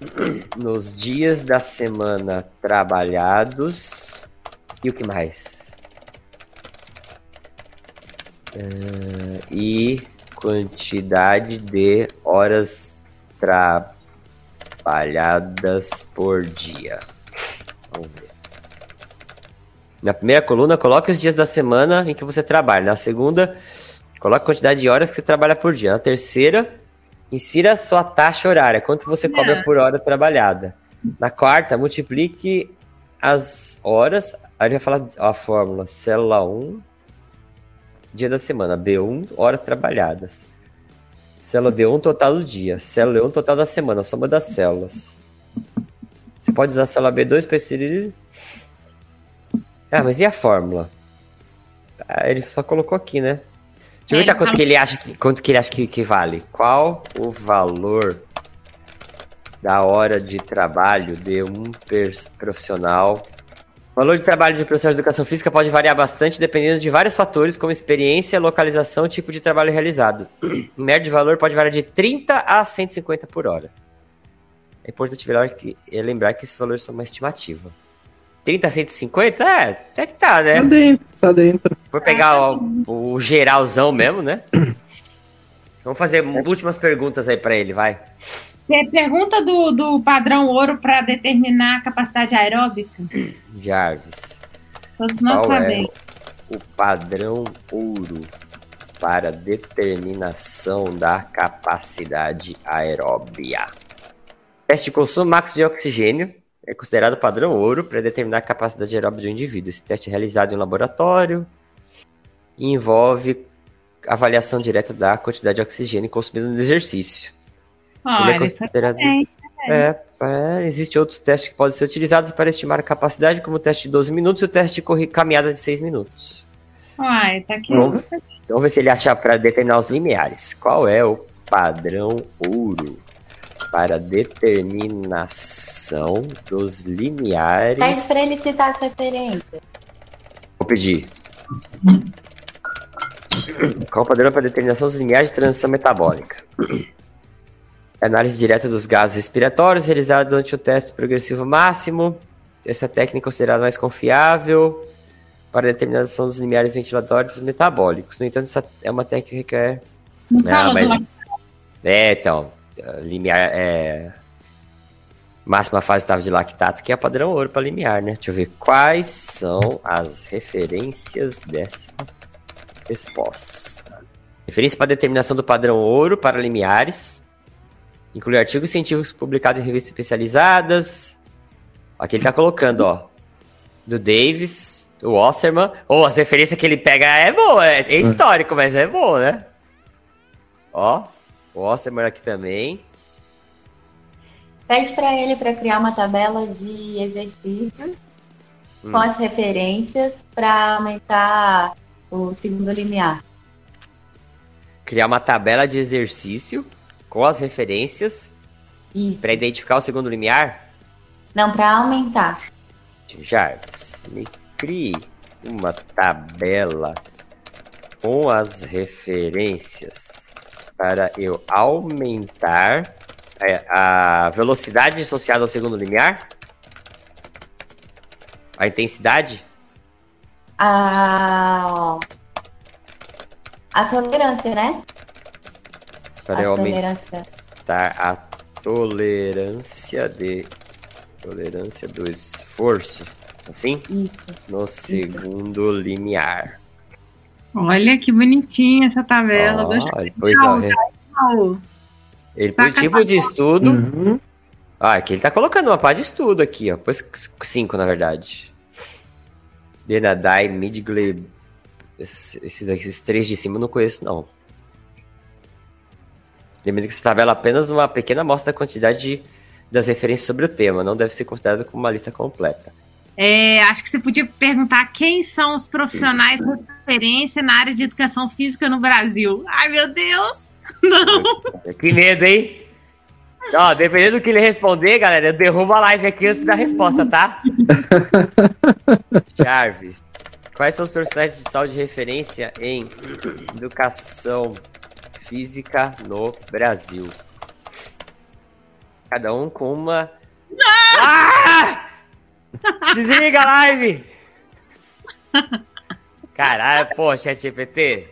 *clears throat* nos dias da semana trabalhados e o que mais? Uh, e quantidade de horas trabalhadas por dia. Vamos ver. Na primeira coluna, coloque os dias da semana em que você trabalha. Na segunda, coloque a quantidade de horas que você trabalha por dia. Na terceira, insira a sua taxa horária, quanto você cobra É. por hora trabalhada. Na quarta, multiplique as horas. Aí ele vai falar a fórmula célula 1, dia da semana. B1, horas trabalhadas. Célula D1, total do dia. Célula E1, total da semana. Soma das células. Você pode usar a célula B2 para inserir. Ah, mas e a fórmula? Ah, ele só colocou aqui, né? Deixa eu É, ver ele quanto fala- que ele acha que, quanto que ele acha que, que vale. Qual o valor da hora de trabalho de um profissional? O valor de trabalho de profissional de educação física pode variar bastante dependendo de vários fatores, como experiência, localização e tipo de trabalho realizado. *clears throat* Em média de valor pode variar de 30 a 150 por hora. É importante lembrar que, é lembrar que esses valores são uma estimativa. 30 a 150? É, até que tá, né? Tá dentro, tá dentro. Se for pegar o, o geralzão mesmo, né? *clears throat* Vamos fazer últimas perguntas aí pra ele, vai. Pergunta do, do padrão ouro para determinar a capacidade aeróbica? Jarvis. Todos nós Qual é sabemos. o padrão ouro para determinação da capacidade aeróbia? Teste de consumo máximo de oxigênio é considerado padrão ouro para determinar a capacidade aeróbica do indivíduo. Esse teste é realizado em um laboratório e envolve avaliação direta da quantidade de oxigênio consumida no exercício. Ele é Olha, considerado. bem. É, é, existem outros testes que podem ser utilizados para estimar a capacidade, como o teste de 12 minutos e o teste de corri- caminhada de 6 minutos. Uai, tá aqui. Vamos, vamos ver se ele achar para determinar os limiares. Qual é o padrão ouro para determinação dos limiares? Pede pra ele citar as referências. Vou pedir. Qual o padrão para determinação dos limiares de transição metabólica? Análise direta dos gases respiratórios, realizada durante o teste progressivo máximo. Essa técnica é considerada mais confiável para determinação dos limiares ventilatórios metabólicos. No entanto, essa é uma técnica que requer Não Ah, fala mas- é, então, limiar é máxima fase estável de lactato, que é padrão ouro para limiar, né? Deixa eu ver quais são as referências dessa resposta. Referência para determinação do padrão ouro para limiares. Inclui artigos científicos publicados em revistas especializadas. Aqui ele tá colocando, ó. Do Davis, do Wasserman. Ou as referências que ele pega é boa, é, é histórico, mas é boa, né? Ó, o Wasserman aqui também. Pede pra ele para criar uma tabela de exercícios Hum. com as referências para aumentar o segundo limiar. Criar uma tabela de exercício com as referências para identificar o segundo limiar. Não, para aumentar. Jarvis, me crie uma tabela com as referências para eu aumentar é, a velocidade associada ao segundo limiar? A intensidade? A, a tolerância, né? Para a eu aumentar tolerância. a tolerância de tolerância do esforço, assim, Isso. no segundo limiar. Olha que bonitinha essa tabela. Olha, pois é. Não. ele põe Saca tipo de estudo. Uhum. Ah, aqui ele tá colocando uma pá de estudo aqui, ó. Pôs cinco, na verdade. Denadai, Midgley. Esses, esses daqui, esses três de cima eu não conheço, não. Lembrando que essa tabela apenas uma pequena amostra da quantidade de- das referências sobre o tema, não deve ser considerado como uma lista completa. É, acho que você podia perguntar quem são os profissionais de referência na área de educação física no Brasil. Ai, meu Deus! *laughs* Não! Que medo, hein? Ó, dependendo do que ele responder, galera, eu derrubo a live aqui antes da resposta, tá? *laughs* Jarvis, quais são os profissionais de saúde de referência em educação física no Brasil? Cada um com uma. Ah! *laughs* Desliga a live! Caralho, pô, ChatGPT.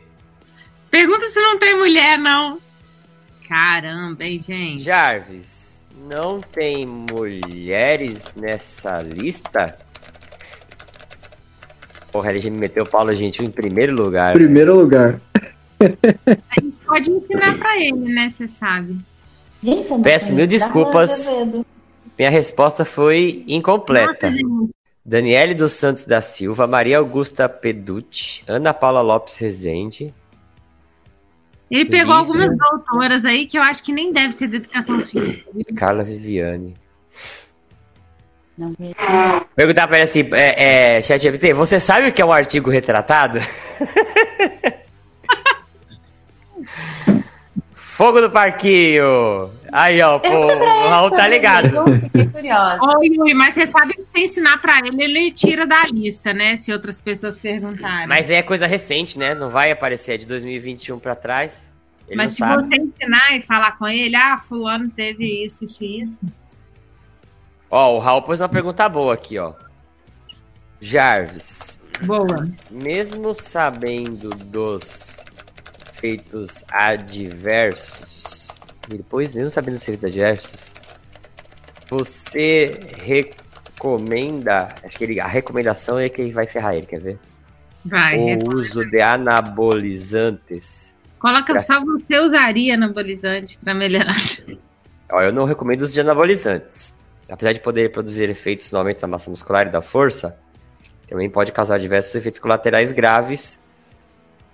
Pergunta se não tem mulher, não. Caramba, hein, gente? Jarvis, Não tem mulheres nessa lista? Porra, ele já me meteu o Paulo Gentil em primeiro lugar. Primeiro lugar. Pode ensinar pra ele, né? Você sabe. Gente, Peço mil desculpas. Minha resposta foi incompleta. Nossa. Daniele dos Santos da Silva, Maria Augusta Peducci, Ana Paula Lopes Rezende. Ele pegou Lívia. algumas doutoras aí que eu acho que nem deve ser de educação física. Carla Viviane. Não. Perguntar pra ele assim, é, é, ChatGPT, você sabe o que é um artigo retratado? *laughs* Fogo do parquinho! Aí, ó, pô, o Raul tá ligado. isso, Fiquei curiosa. Ô, Yuri, mas você sabe que se ensinar pra ele, ele tira da lista, né? Se outras pessoas perguntarem. Mas é coisa recente, né? Não vai aparecer é de 2021 pra trás. Ele Mas não se sabe. você ensinar e falar com ele, ah, fulano teve isso, isso e isso. Ó, o Raul pôs uma pergunta boa aqui, ó. Jarvis, Boa. mesmo sabendo dos feitos adversos, e depois mesmo sabendo dos feitos adversos, você recomenda, acho que ele, a recomendação é que vai ferrar ele, quer ver? Vai. o uso de anabolizantes. Coloca Pra- só você usaria anabolizante pra melhorar. Ó, eu não recomendo o uso de anabolizantes. Apesar de poder produzir efeitos no aumento da massa muscular e da força, também pode causar diversos efeitos colaterais graves.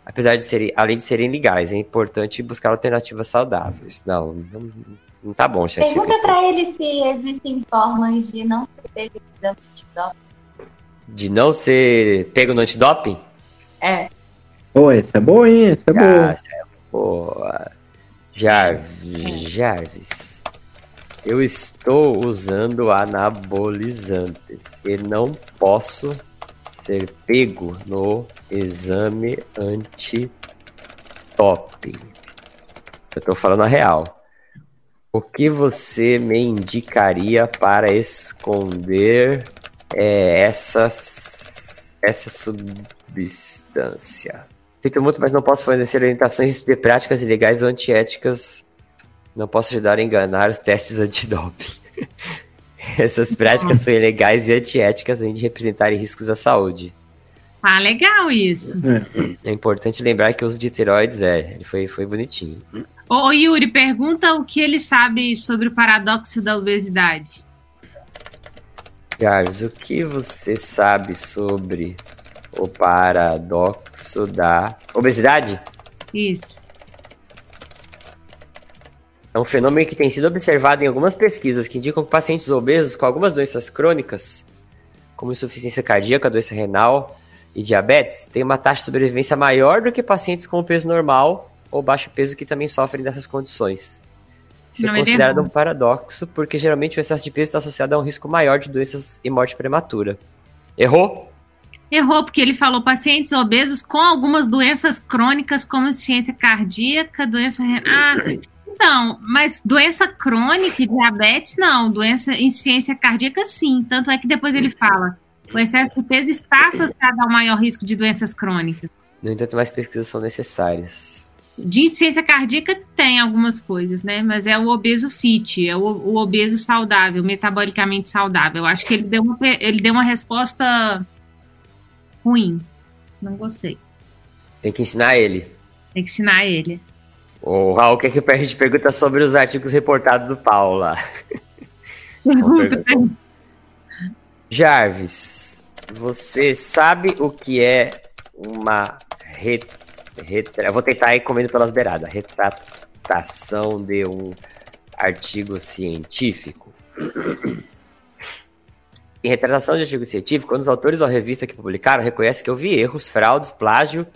Apesar de serem, além de serem legais, é importante buscar alternativas saudáveis. Não, não, não tá bom, chat. Pergunta pra ele se existem formas de não ser pego de antidoping. De não ser pego no antidoping? É, Ô, esse é bom, hein? Esse é bom. Ah, boa. Jarvis, Jarvis. Eu estou usando anabolizantes e não posso ser pego no exame antidoping. Eu tô falando a real. O que você me indicaria para esconder é, essas, essa substância? Sinto muito, mas não posso fornecer orientações de práticas ilegais ou antiéticas. Não posso ajudar a enganar os testes antidoping. *laughs* *laughs* Essas práticas são ilegais e antiéticas, além de representarem riscos à saúde. Ah, legal isso. É importante lembrar que o uso de esteroides é, ele foi, foi bonitinho. Ô, Yuri, pergunta o que ele sabe sobre o paradoxo da obesidade. Carlos, o que você sabe sobre o paradoxo da obesidade? Isso. É um fenômeno que tem sido observado em algumas pesquisas que indicam que pacientes obesos com algumas doenças crônicas, como insuficiência cardíaca, doença renal e diabetes, têm uma taxa de sobrevivência maior do que pacientes com peso normal ou baixo peso que também sofrem dessas condições. Isso é ele considerado um paradoxo, porque geralmente o excesso de peso está associado a um risco maior de doenças e morte prematura. Errou? Errou, porque ele falou pacientes obesos com algumas doenças crônicas, como insuficiência cardíaca, doença renal. Ah, então, mas doença crônica e diabetes, não. Doença, insuficiência cardíaca, sim. Tanto é que depois ele fala, o excesso de peso está associado ao maior risco de doenças crônicas. No entanto, mais pesquisas são necessárias. De insuficiência cardíaca tem algumas coisas, né? Mas é o obeso fit, é o, o obeso saudável, metabolicamente saudável. Eu acho que ele deu uma, ele deu uma resposta ruim. Não gostei. Tem que ensinar ele. Tem que ensinar ele. O Raul quer que a gente pergunta sobre os artigos reportados do Paula. *laughs* Jarvis, você sabe o que é uma re... retra- eu vou tentar ir comendo pelas beiradas. Retratação de um artigo científico. Em retratação de artigo científico, quando os autores ou revista que publicaram reconhecem que houve erros, fraudes, plágio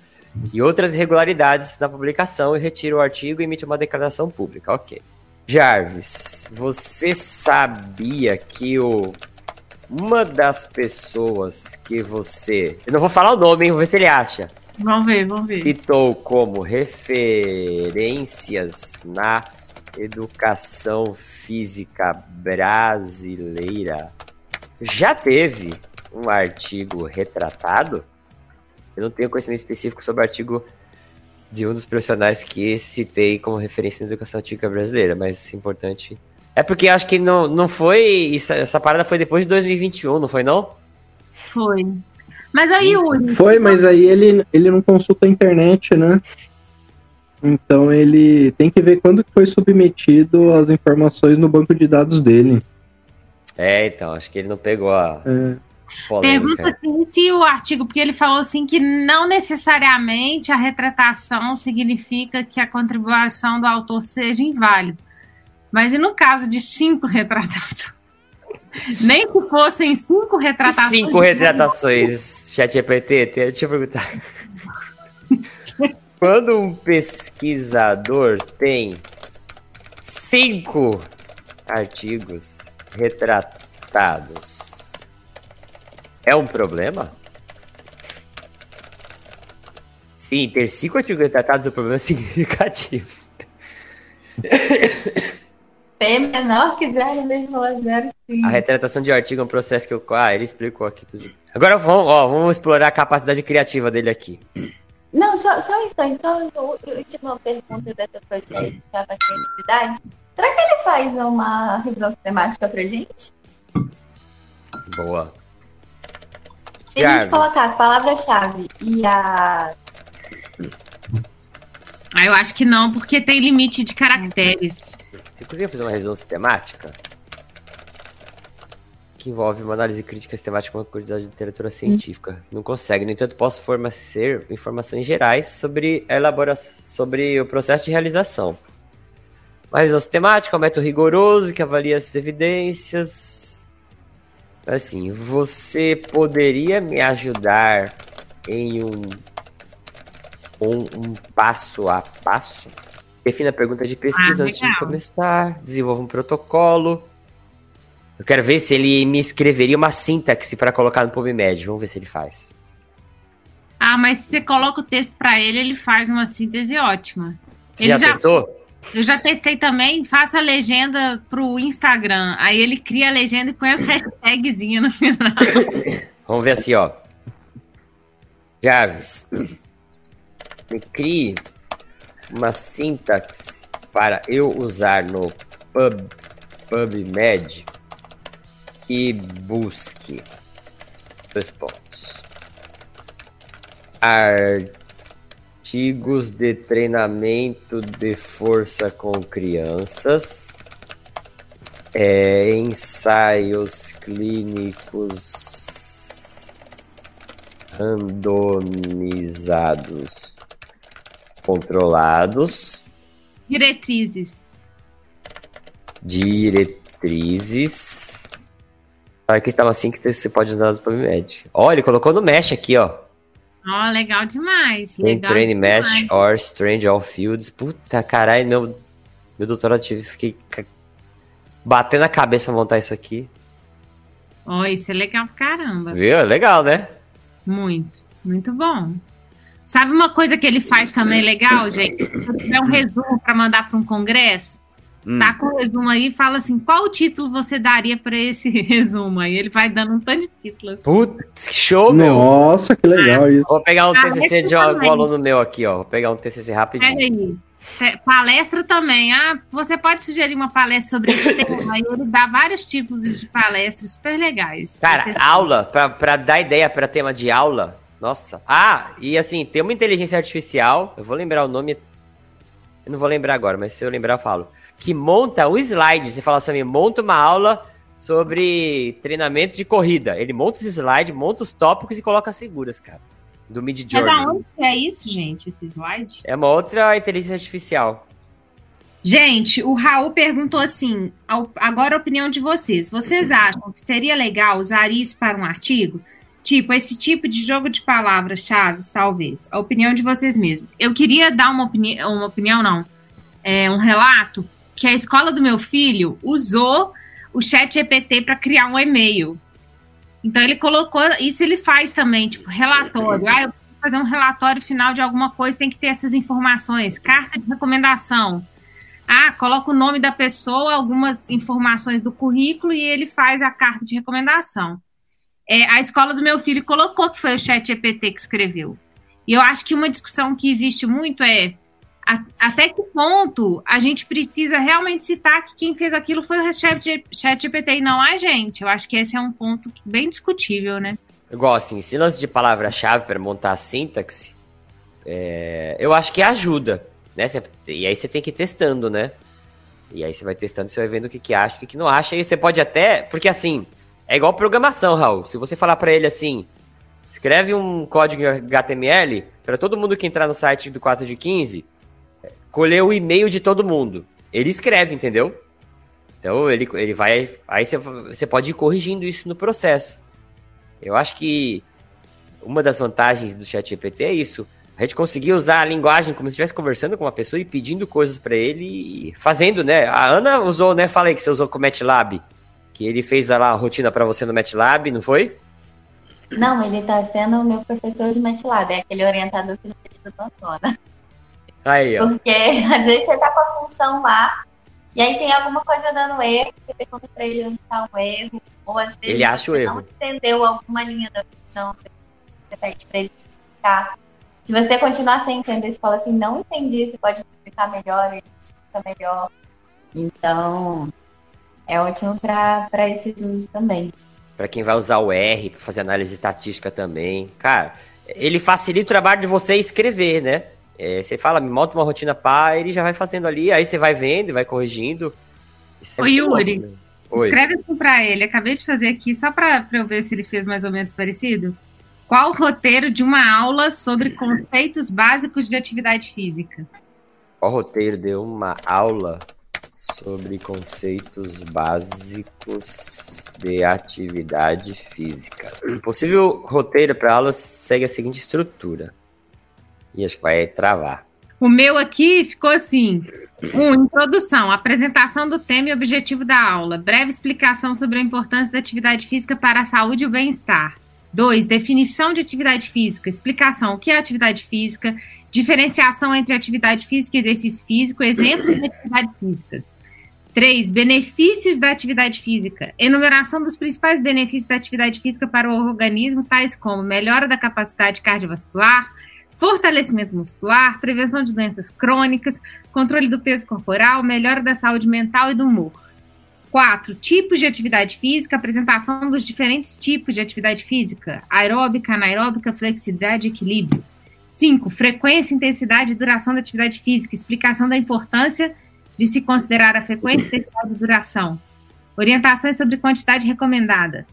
e outras irregularidades na publicação e retira o artigo e emite uma declaração pública. Ok. Jarvis, você sabia que o uma das pessoas que você. Eu não vou falar o nome, hein? Vou ver se ele acha. Vamos ver, vamos ver. Citou como referências na educação física brasileira. Já teve um artigo retratado? Eu não tenho conhecimento específico sobre o artigo de um dos profissionais que citei como referência na educação antiga brasileira, mas é importante É porque acho que não, não foi. Isso, essa parada foi depois de 2021, não foi não? Foi. Mas aí, Uri. Foi, mas aí ele, ele não consulta a internet, né? Então ele tem que ver quando foi submetido as informações no banco de dados dele. É, então, acho que ele não pegou a É, Pergunta polêmica. assim se o artigo, porque ele falou assim que não necessariamente a retratação significa que a contribuição do autor seja inválida. Mas e no caso de cinco *laughs* retratações? Nem que fossem cinco retratações. Cinco retratações, chat GPT, deixa eu perguntar. *laughs* Quando um pesquisador tem cinco artigos retratados, é um problema? Sim, ter cinco artigos retratados é um problema *laughs* significativo. P menor que zero vírgula zero sim. A retratação de artigo é um processo que eu. Ah, ele explicou aqui tudo. Agora vamos, ó, vamos explorar a capacidade criativa dele aqui. Não, só, só um instante, só a última pergunta dessa projeto da criatividade. Será que ele faz uma revisão sistemática pra gente? Boa. Se a gente colocar as palavras-chave e as. Ah, eu acho que não, porque tem limite de caracteres. Você poderia fazer uma revisão sistemática? Que envolve uma análise crítica sistemática com a quantidade de literatura científica. Não consegue, no entanto, posso fornecer informações gerais sobre a elaboração, sobre o processo de realização. Uma revisão sistemática é um método rigoroso que avalia as evidências. Assim, você poderia me ajudar em um, um, um passo a passo? Defina a pergunta de pesquisa Ah, antes de começar. Desenvolva um protocolo. Eu quero ver se ele me escreveria uma sintaxe para colocar no PubMed. Vamos ver se ele faz. Ah, mas se você coloca o texto pra ele, ele faz uma síntese ótima. Você Ele já, já- testou? Eu já testei também, faça a legenda pro Instagram. Aí ele cria a legenda e põe as *laughs* hashtagzinhas no final. *coughs* Vamos ver assim, ó. Jarvis, me crie uma sintaxe para eu usar no Pub, PubMed que busque dois pontos. Artigos de treinamento de força com crianças. É, ensaios clínicos randomizados controlados, Diretrizes. diretrizes. Aqui estava assim que você pode usar no PubMed. Ó, ele colocou no Mesh aqui, ó. Ó, legal demais. Tem Legal Train demais. Mesh or Strange All Fields. Puta caralho, meu, meu doutorado tive, fiquei batendo a cabeça montar isso aqui. Ó, isso é legal pra caramba. Viu? É Legal, né? Muito, muito bom. Sabe uma coisa que ele faz também legal, gente? Se eu tiver um resumo para mandar para um congresso, Hum. tá com o resumo aí e fala assim: qual o título você daria para esse *laughs* resumo? Aí ele vai dando um tanto de títulos. Putz, que show, meu. Nossa, que legal isso. Vou pegar um Ah, TCC de um, um aluno meu aqui, ó. Vou pegar um TCC rapidinho. Pega aí. É, Palestra também. Ah, você pode sugerir uma palestra sobre esse *laughs* tema. Aí ele dá vários tipos de palestras super legais. Cara, aula, pra, pra dar ideia pra tema de aula. Nossa. Ah, e assim, tem uma inteligência artificial. Eu vou lembrar o nome. Eu não vou lembrar agora, mas se eu lembrar, eu falo. Que monta um slide. Você fala assim, "Me monta uma aula sobre treinamento de corrida. Ele monta os slides, monta os tópicos e coloca as figuras, cara. Do Mid Mas Journey. aonde que é isso, gente, esse slide? É uma outra inteligência artificial. Gente, o Raul perguntou assim: agora a opinião de vocês. Vocês *laughs* acham que seria legal usar isso para um artigo? Tipo, esse tipo de jogo de palavras-chave, talvez. A opinião de vocês mesmos. Eu queria dar uma, opini uma opinião, não. É, um relato que a escola do meu filho usou o chat GPT para criar um e-mail. Então ele colocou, isso ele faz também, tipo, relatório. Ah, eu preciso fazer um relatório final de alguma coisa, tem que ter essas informações. Carta de recomendação. Ah, coloca o nome da pessoa, algumas informações do currículo e ele faz a carta de recomendação. É, a escola do meu filho colocou que foi o chat GPT que escreveu. E eu acho que uma discussão que existe muito é a- até que ponto a gente precisa realmente citar que quem fez aquilo foi o chat, chat GPT e não a gente. Eu acho que esse é um ponto bem discutível, né? Igual assim, esse lance de palavra-chave para montar a sintaxe, é, eu acho que ajuda, né? Cê- e aí você tem que ir testando, né? E aí você vai testando, você vai vendo o que, que acha, o que, que não acha, e você pode até. Porque assim, é igual programação, Raul. Se você falar para ele assim, escreve um código HTML para todo mundo que entrar no site do 4 de 15, é, colher o e-mail de todo mundo. Ele escreve, entendeu? Então ele, ele vai. Aí você, pode ir corrigindo isso no processo. Eu acho que uma das vantagens do ChatGPT é isso. A gente conseguir usar a linguagem como se estivesse conversando com uma pessoa e pedindo coisas para ele e fazendo, né? A Ana usou, né? Falei que você usou com o MATLAB. Que ele fez lá a rotina para você no MATLAB, não foi? Não, ele tá sendo o meu professor de MATLAB, é aquele orientador que não estuda tona. Aí, ó. Porque *laughs* às vezes você tá com a função lá, e aí tem alguma coisa dando erro, você pergunta pra ele onde tá o erro, ou às vezes Ele acha você o não erro. entendeu alguma linha da função, você pede pra ele te explicar. Se você continuar sem entender, você fala assim, não entendi, você pode me explicar melhor, ele te explica melhor. Então, é ótimo pra pra esses usos também. Para quem vai usar o R para fazer análise estatística também. Cara, ele facilita o trabalho de você escrever, né? É, você fala, me monta uma rotina pá, ele já vai fazendo ali, aí você vai vendo e vai corrigindo. Isso é Ô, muito Yuri, louco, né? Oi. Escreve assim pra ele. Acabei de fazer aqui, só pra, pra eu ver se ele fez mais ou menos parecido. Qual o roteiro de uma aula sobre conceitos básicos de atividade física? Qual roteiro deu uma aula sobre conceitos básicos de atividade física? O possível roteiro para aula segue a seguinte estrutura. E acho que vai travar. O meu aqui ficou assim: 1. Um, introdução, apresentação do tema e objetivo da aula, breve explicação sobre a importância da atividade física para a saúde e o bem-estar. 2. Definição de atividade física, explicação o que é atividade física, diferenciação entre atividade física e exercício físico, exemplos de atividades físicas. 3. Benefícios da atividade física. Enumeração dos principais benefícios da atividade física para o organismo, tais como melhora da capacidade cardiovascular, fortalecimento muscular, prevenção de doenças crônicas, controle do peso corporal, melhora da saúde mental e do humor. 4. Tipos de atividade física, apresentação dos diferentes tipos de atividade física, aeróbica, anaeróbica, flexibilidade e equilíbrio. 5. Frequência, intensidade e duração da atividade física, explicação da importância de se considerar a frequência, intensidade e duração. Orientações sobre quantidade recomendada.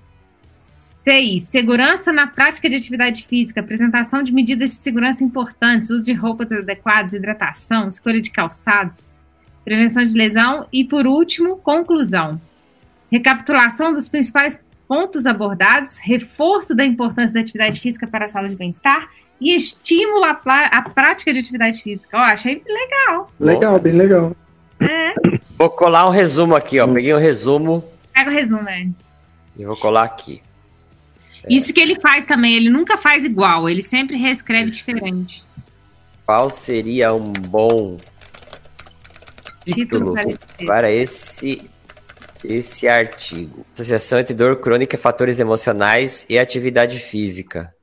6. Segurança na prática de atividade física, apresentação de medidas de segurança importantes, uso de roupas adequadas, hidratação, escolha de calçados, prevenção de lesão e, por último, conclusão. Recapitulação dos principais pontos abordados, reforço da importância da atividade física para a saúde e bem-estar e estímulo à, à prática de atividade física. Ó, achei legal. Legal, bem legal. Vou colar um resumo aqui, ó. Peguei um resumo Pega o resumo, né? e vou colar aqui. Isso que ele faz também, ele nunca faz igual, ele sempre reescreve diferente. Qual seria um bom Título para esse. esse artigo? Associação entre dor crônica, fatores emocionais e atividade física.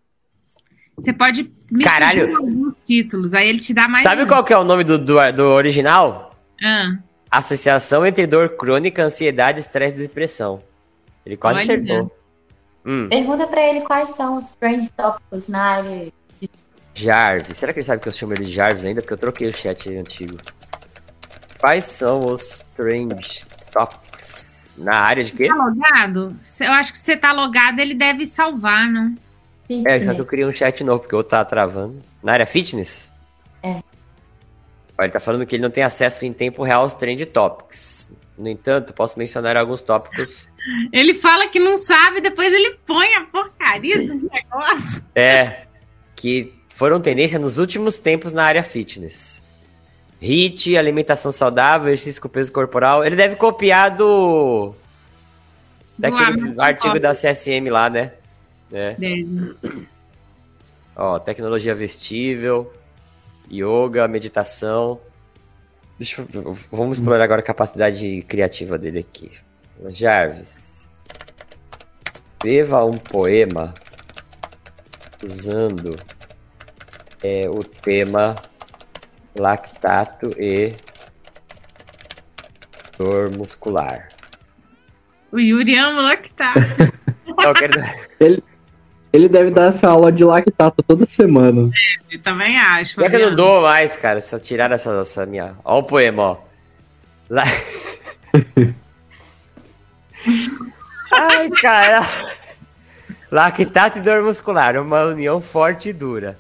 Você pode me Caralho. alguns títulos, aí ele te dá mais. Sabe um. qual que é o nome do, do, do original? Ah, Associação entre dor crônica, ansiedade, estresse e depressão. Ele quase Olha. acertou. Hum, Pergunta pra ele quais são os trend tópicos na área. Jarvis. Será que ele sabe que eu chamo ele de Jarvis ainda? Porque eu troquei o chat antigo. Quais são os trend topics na área de quê? tá logado? Eu acho que se você tá logado, ele deve salvar, não? É, só que eu criei um chat novo, porque o outro tá travando. Na área fitness? É. Olha, ele tá falando que ele não tem acesso em tempo real aos trend topics. No entanto, posso mencionar alguns tópicos. Ele fala que não sabe, depois ele põe a porcaria do *laughs* negócio. É, que foram tendência nos últimos tempos na área fitness. HIIT, alimentação saudável, exercício com peso corporal. Ele deve copiar do. Daquele Amazon artigo da CSM lá, né? É. Deve. Ó, tecnologia vestível, yoga, meditação. Deixa eu, vamos explorar agora a capacidade criativa dele aqui. Jarvis. Escreva um poema usando é, o tema lactato e dor muscular. O Yuri ama lactato. *laughs* Não, quero... Ele, ele deve dar essa aula de lactato toda semana. Eu também acho. Pior que eu não dou mais, cara. Só tirar essa, essa minha. Ó o poema, ó. Lá... *laughs* Ai, cara. Lactato e dor muscular, uma união forte e dura.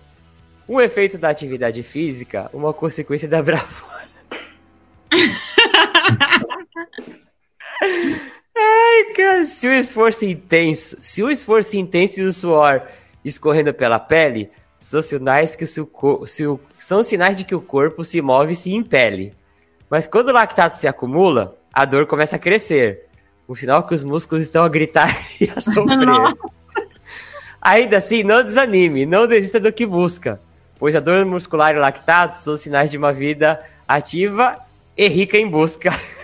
Um efeito da atividade física, uma consequência da bravura. *laughs* *laughs* Ai, cara, se o esforço intenso, se o esforço intenso e o suor escorrendo pela pele, são sinais que o seu são sinais de que o corpo se move e se impele. Mas quando o lactato se acumula, a dor começa a crescer. Um sinal que os músculos estão a gritar *laughs* e a sofrer. *laughs* Ainda assim, não desanime, não desista do que busca, pois a dor muscular e o lactato são sinais de uma vida ativa e rica em busca. *laughs*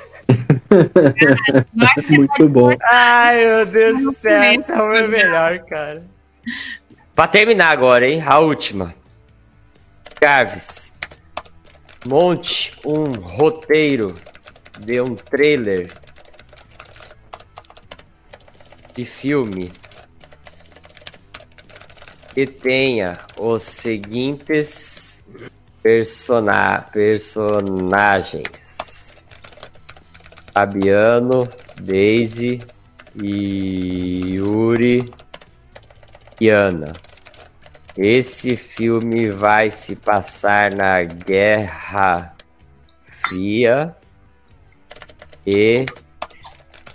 Muito bom. Ai, meu Deus do céu, essa é o meu melhor, cara. Pra terminar agora, hein? A última. Carves. Monte um roteiro de um trailer de filme que tenha os seguintes persona personagens: Fabiano, Daisy, Yuri e Ana. Esse filme vai se passar na Guerra Fria e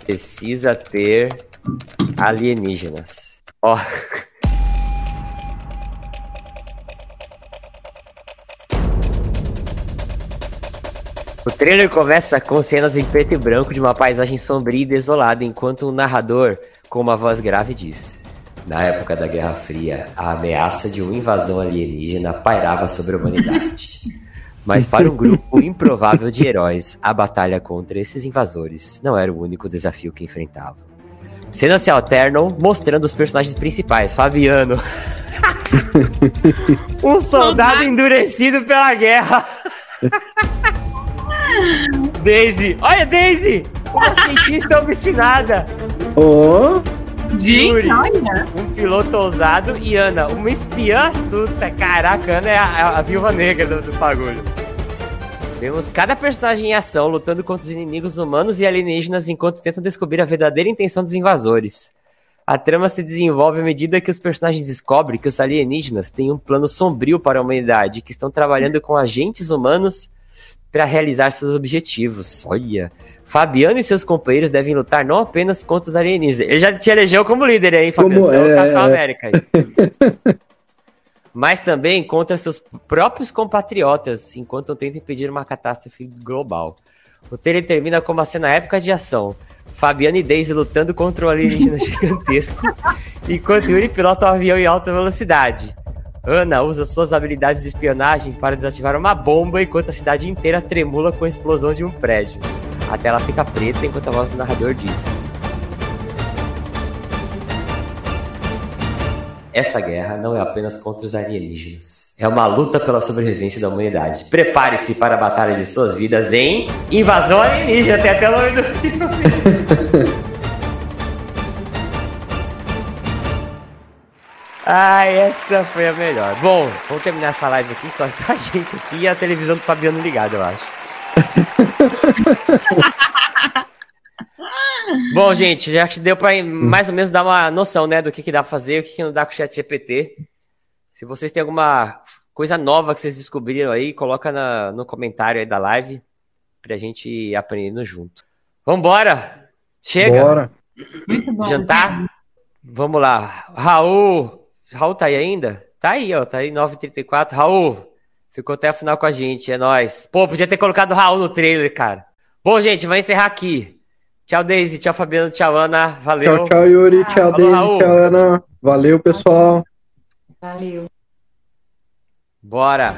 precisa ter alienígenas. Ó. *laughs* O trailer começa com cenas em preto e branco de uma paisagem sombria e desolada, enquanto um narrador, com uma voz grave, diz: Na época da Guerra Fria, a ameaça de uma invasão alienígena pairava sobre a humanidade. Mas para um grupo *laughs* improvável de heróis, a batalha contra esses invasores não era o único desafio que enfrentavam. Cenas se alternam, mostrando os personagens principais. Fabiano. *laughs* *laughs* um soldado endurecido pela guerra. Daisy. Olha, Daisy! Uma cientista obstinada. Ô, Gente, Yuri. olha. Um piloto ousado. E Ana, uma espiã astuta. Caraca, Ana é a, a viúva negra do, do bagulho. Vemos cada personagem em ação, lutando contra os inimigos humanos e alienígenas enquanto tentam descobrir a verdadeira intenção dos invasores. A trama se desenvolve à medida que os personagens descobrem que os alienígenas têm um plano sombrio para a humanidade, que estão trabalhando com agentes humanos para realizar seus objetivos. Olha, Fabiano e seus companheiros devem lutar não apenas contra os alienígenas. Ele já te elegeu como líder aí, Fabiano, Como você é o é, Capitão é. América. *laughs* Mas também contra seus próprios compatriotas, enquanto tentam impedir uma catástrofe global. O trailer termina com uma cena épica de ação. Fabiano e Daisy lutando contra o alienígena *laughs* gigantesco, enquanto Yuri pilota um avião em alta velocidade. Ana usa suas habilidades de espionagem para desativar uma bomba enquanto a cidade inteira tremula com a explosão de um prédio. A tela fica preta enquanto a voz do narrador diz: Esta guerra não é apenas contra os alienígenas. É uma luta pela sobrevivência da humanidade. Prepare-se para a batalha de suas vidas em Invasão Alienígena. Tem até o nome do filme. Ai, essa foi a melhor. Bom, vamos terminar essa live aqui. Só tá a gente aqui e a televisão do Fabiano ligada, eu acho. *laughs* Bom, gente, já que deu pra mais ou menos dar uma noção, né, do que, que dá pra fazer, o que, que não dá com o chat GPT. Se vocês têm alguma coisa nova que vocês descobriram aí, coloca na- no comentário aí da live pra gente ir aprendendo junto. Vambora! Chega! bora. Jantar? Vamos lá. Raul. Raul tá aí ainda? Tá aí, ó. Tá aí 9h34. Raul, ficou até a final com a gente. É nóis. Pô, podia ter colocado o Raul no trailer, cara. Bom, gente, vai encerrar aqui. Tchau, Daisy. Tchau, Fabiano. Tchau, Ana. Valeu. Tchau, tchau, Yuri. Tchau, Falou, Daisy. Raul. Tchau, Ana. Valeu, pessoal. Valeu. Bora.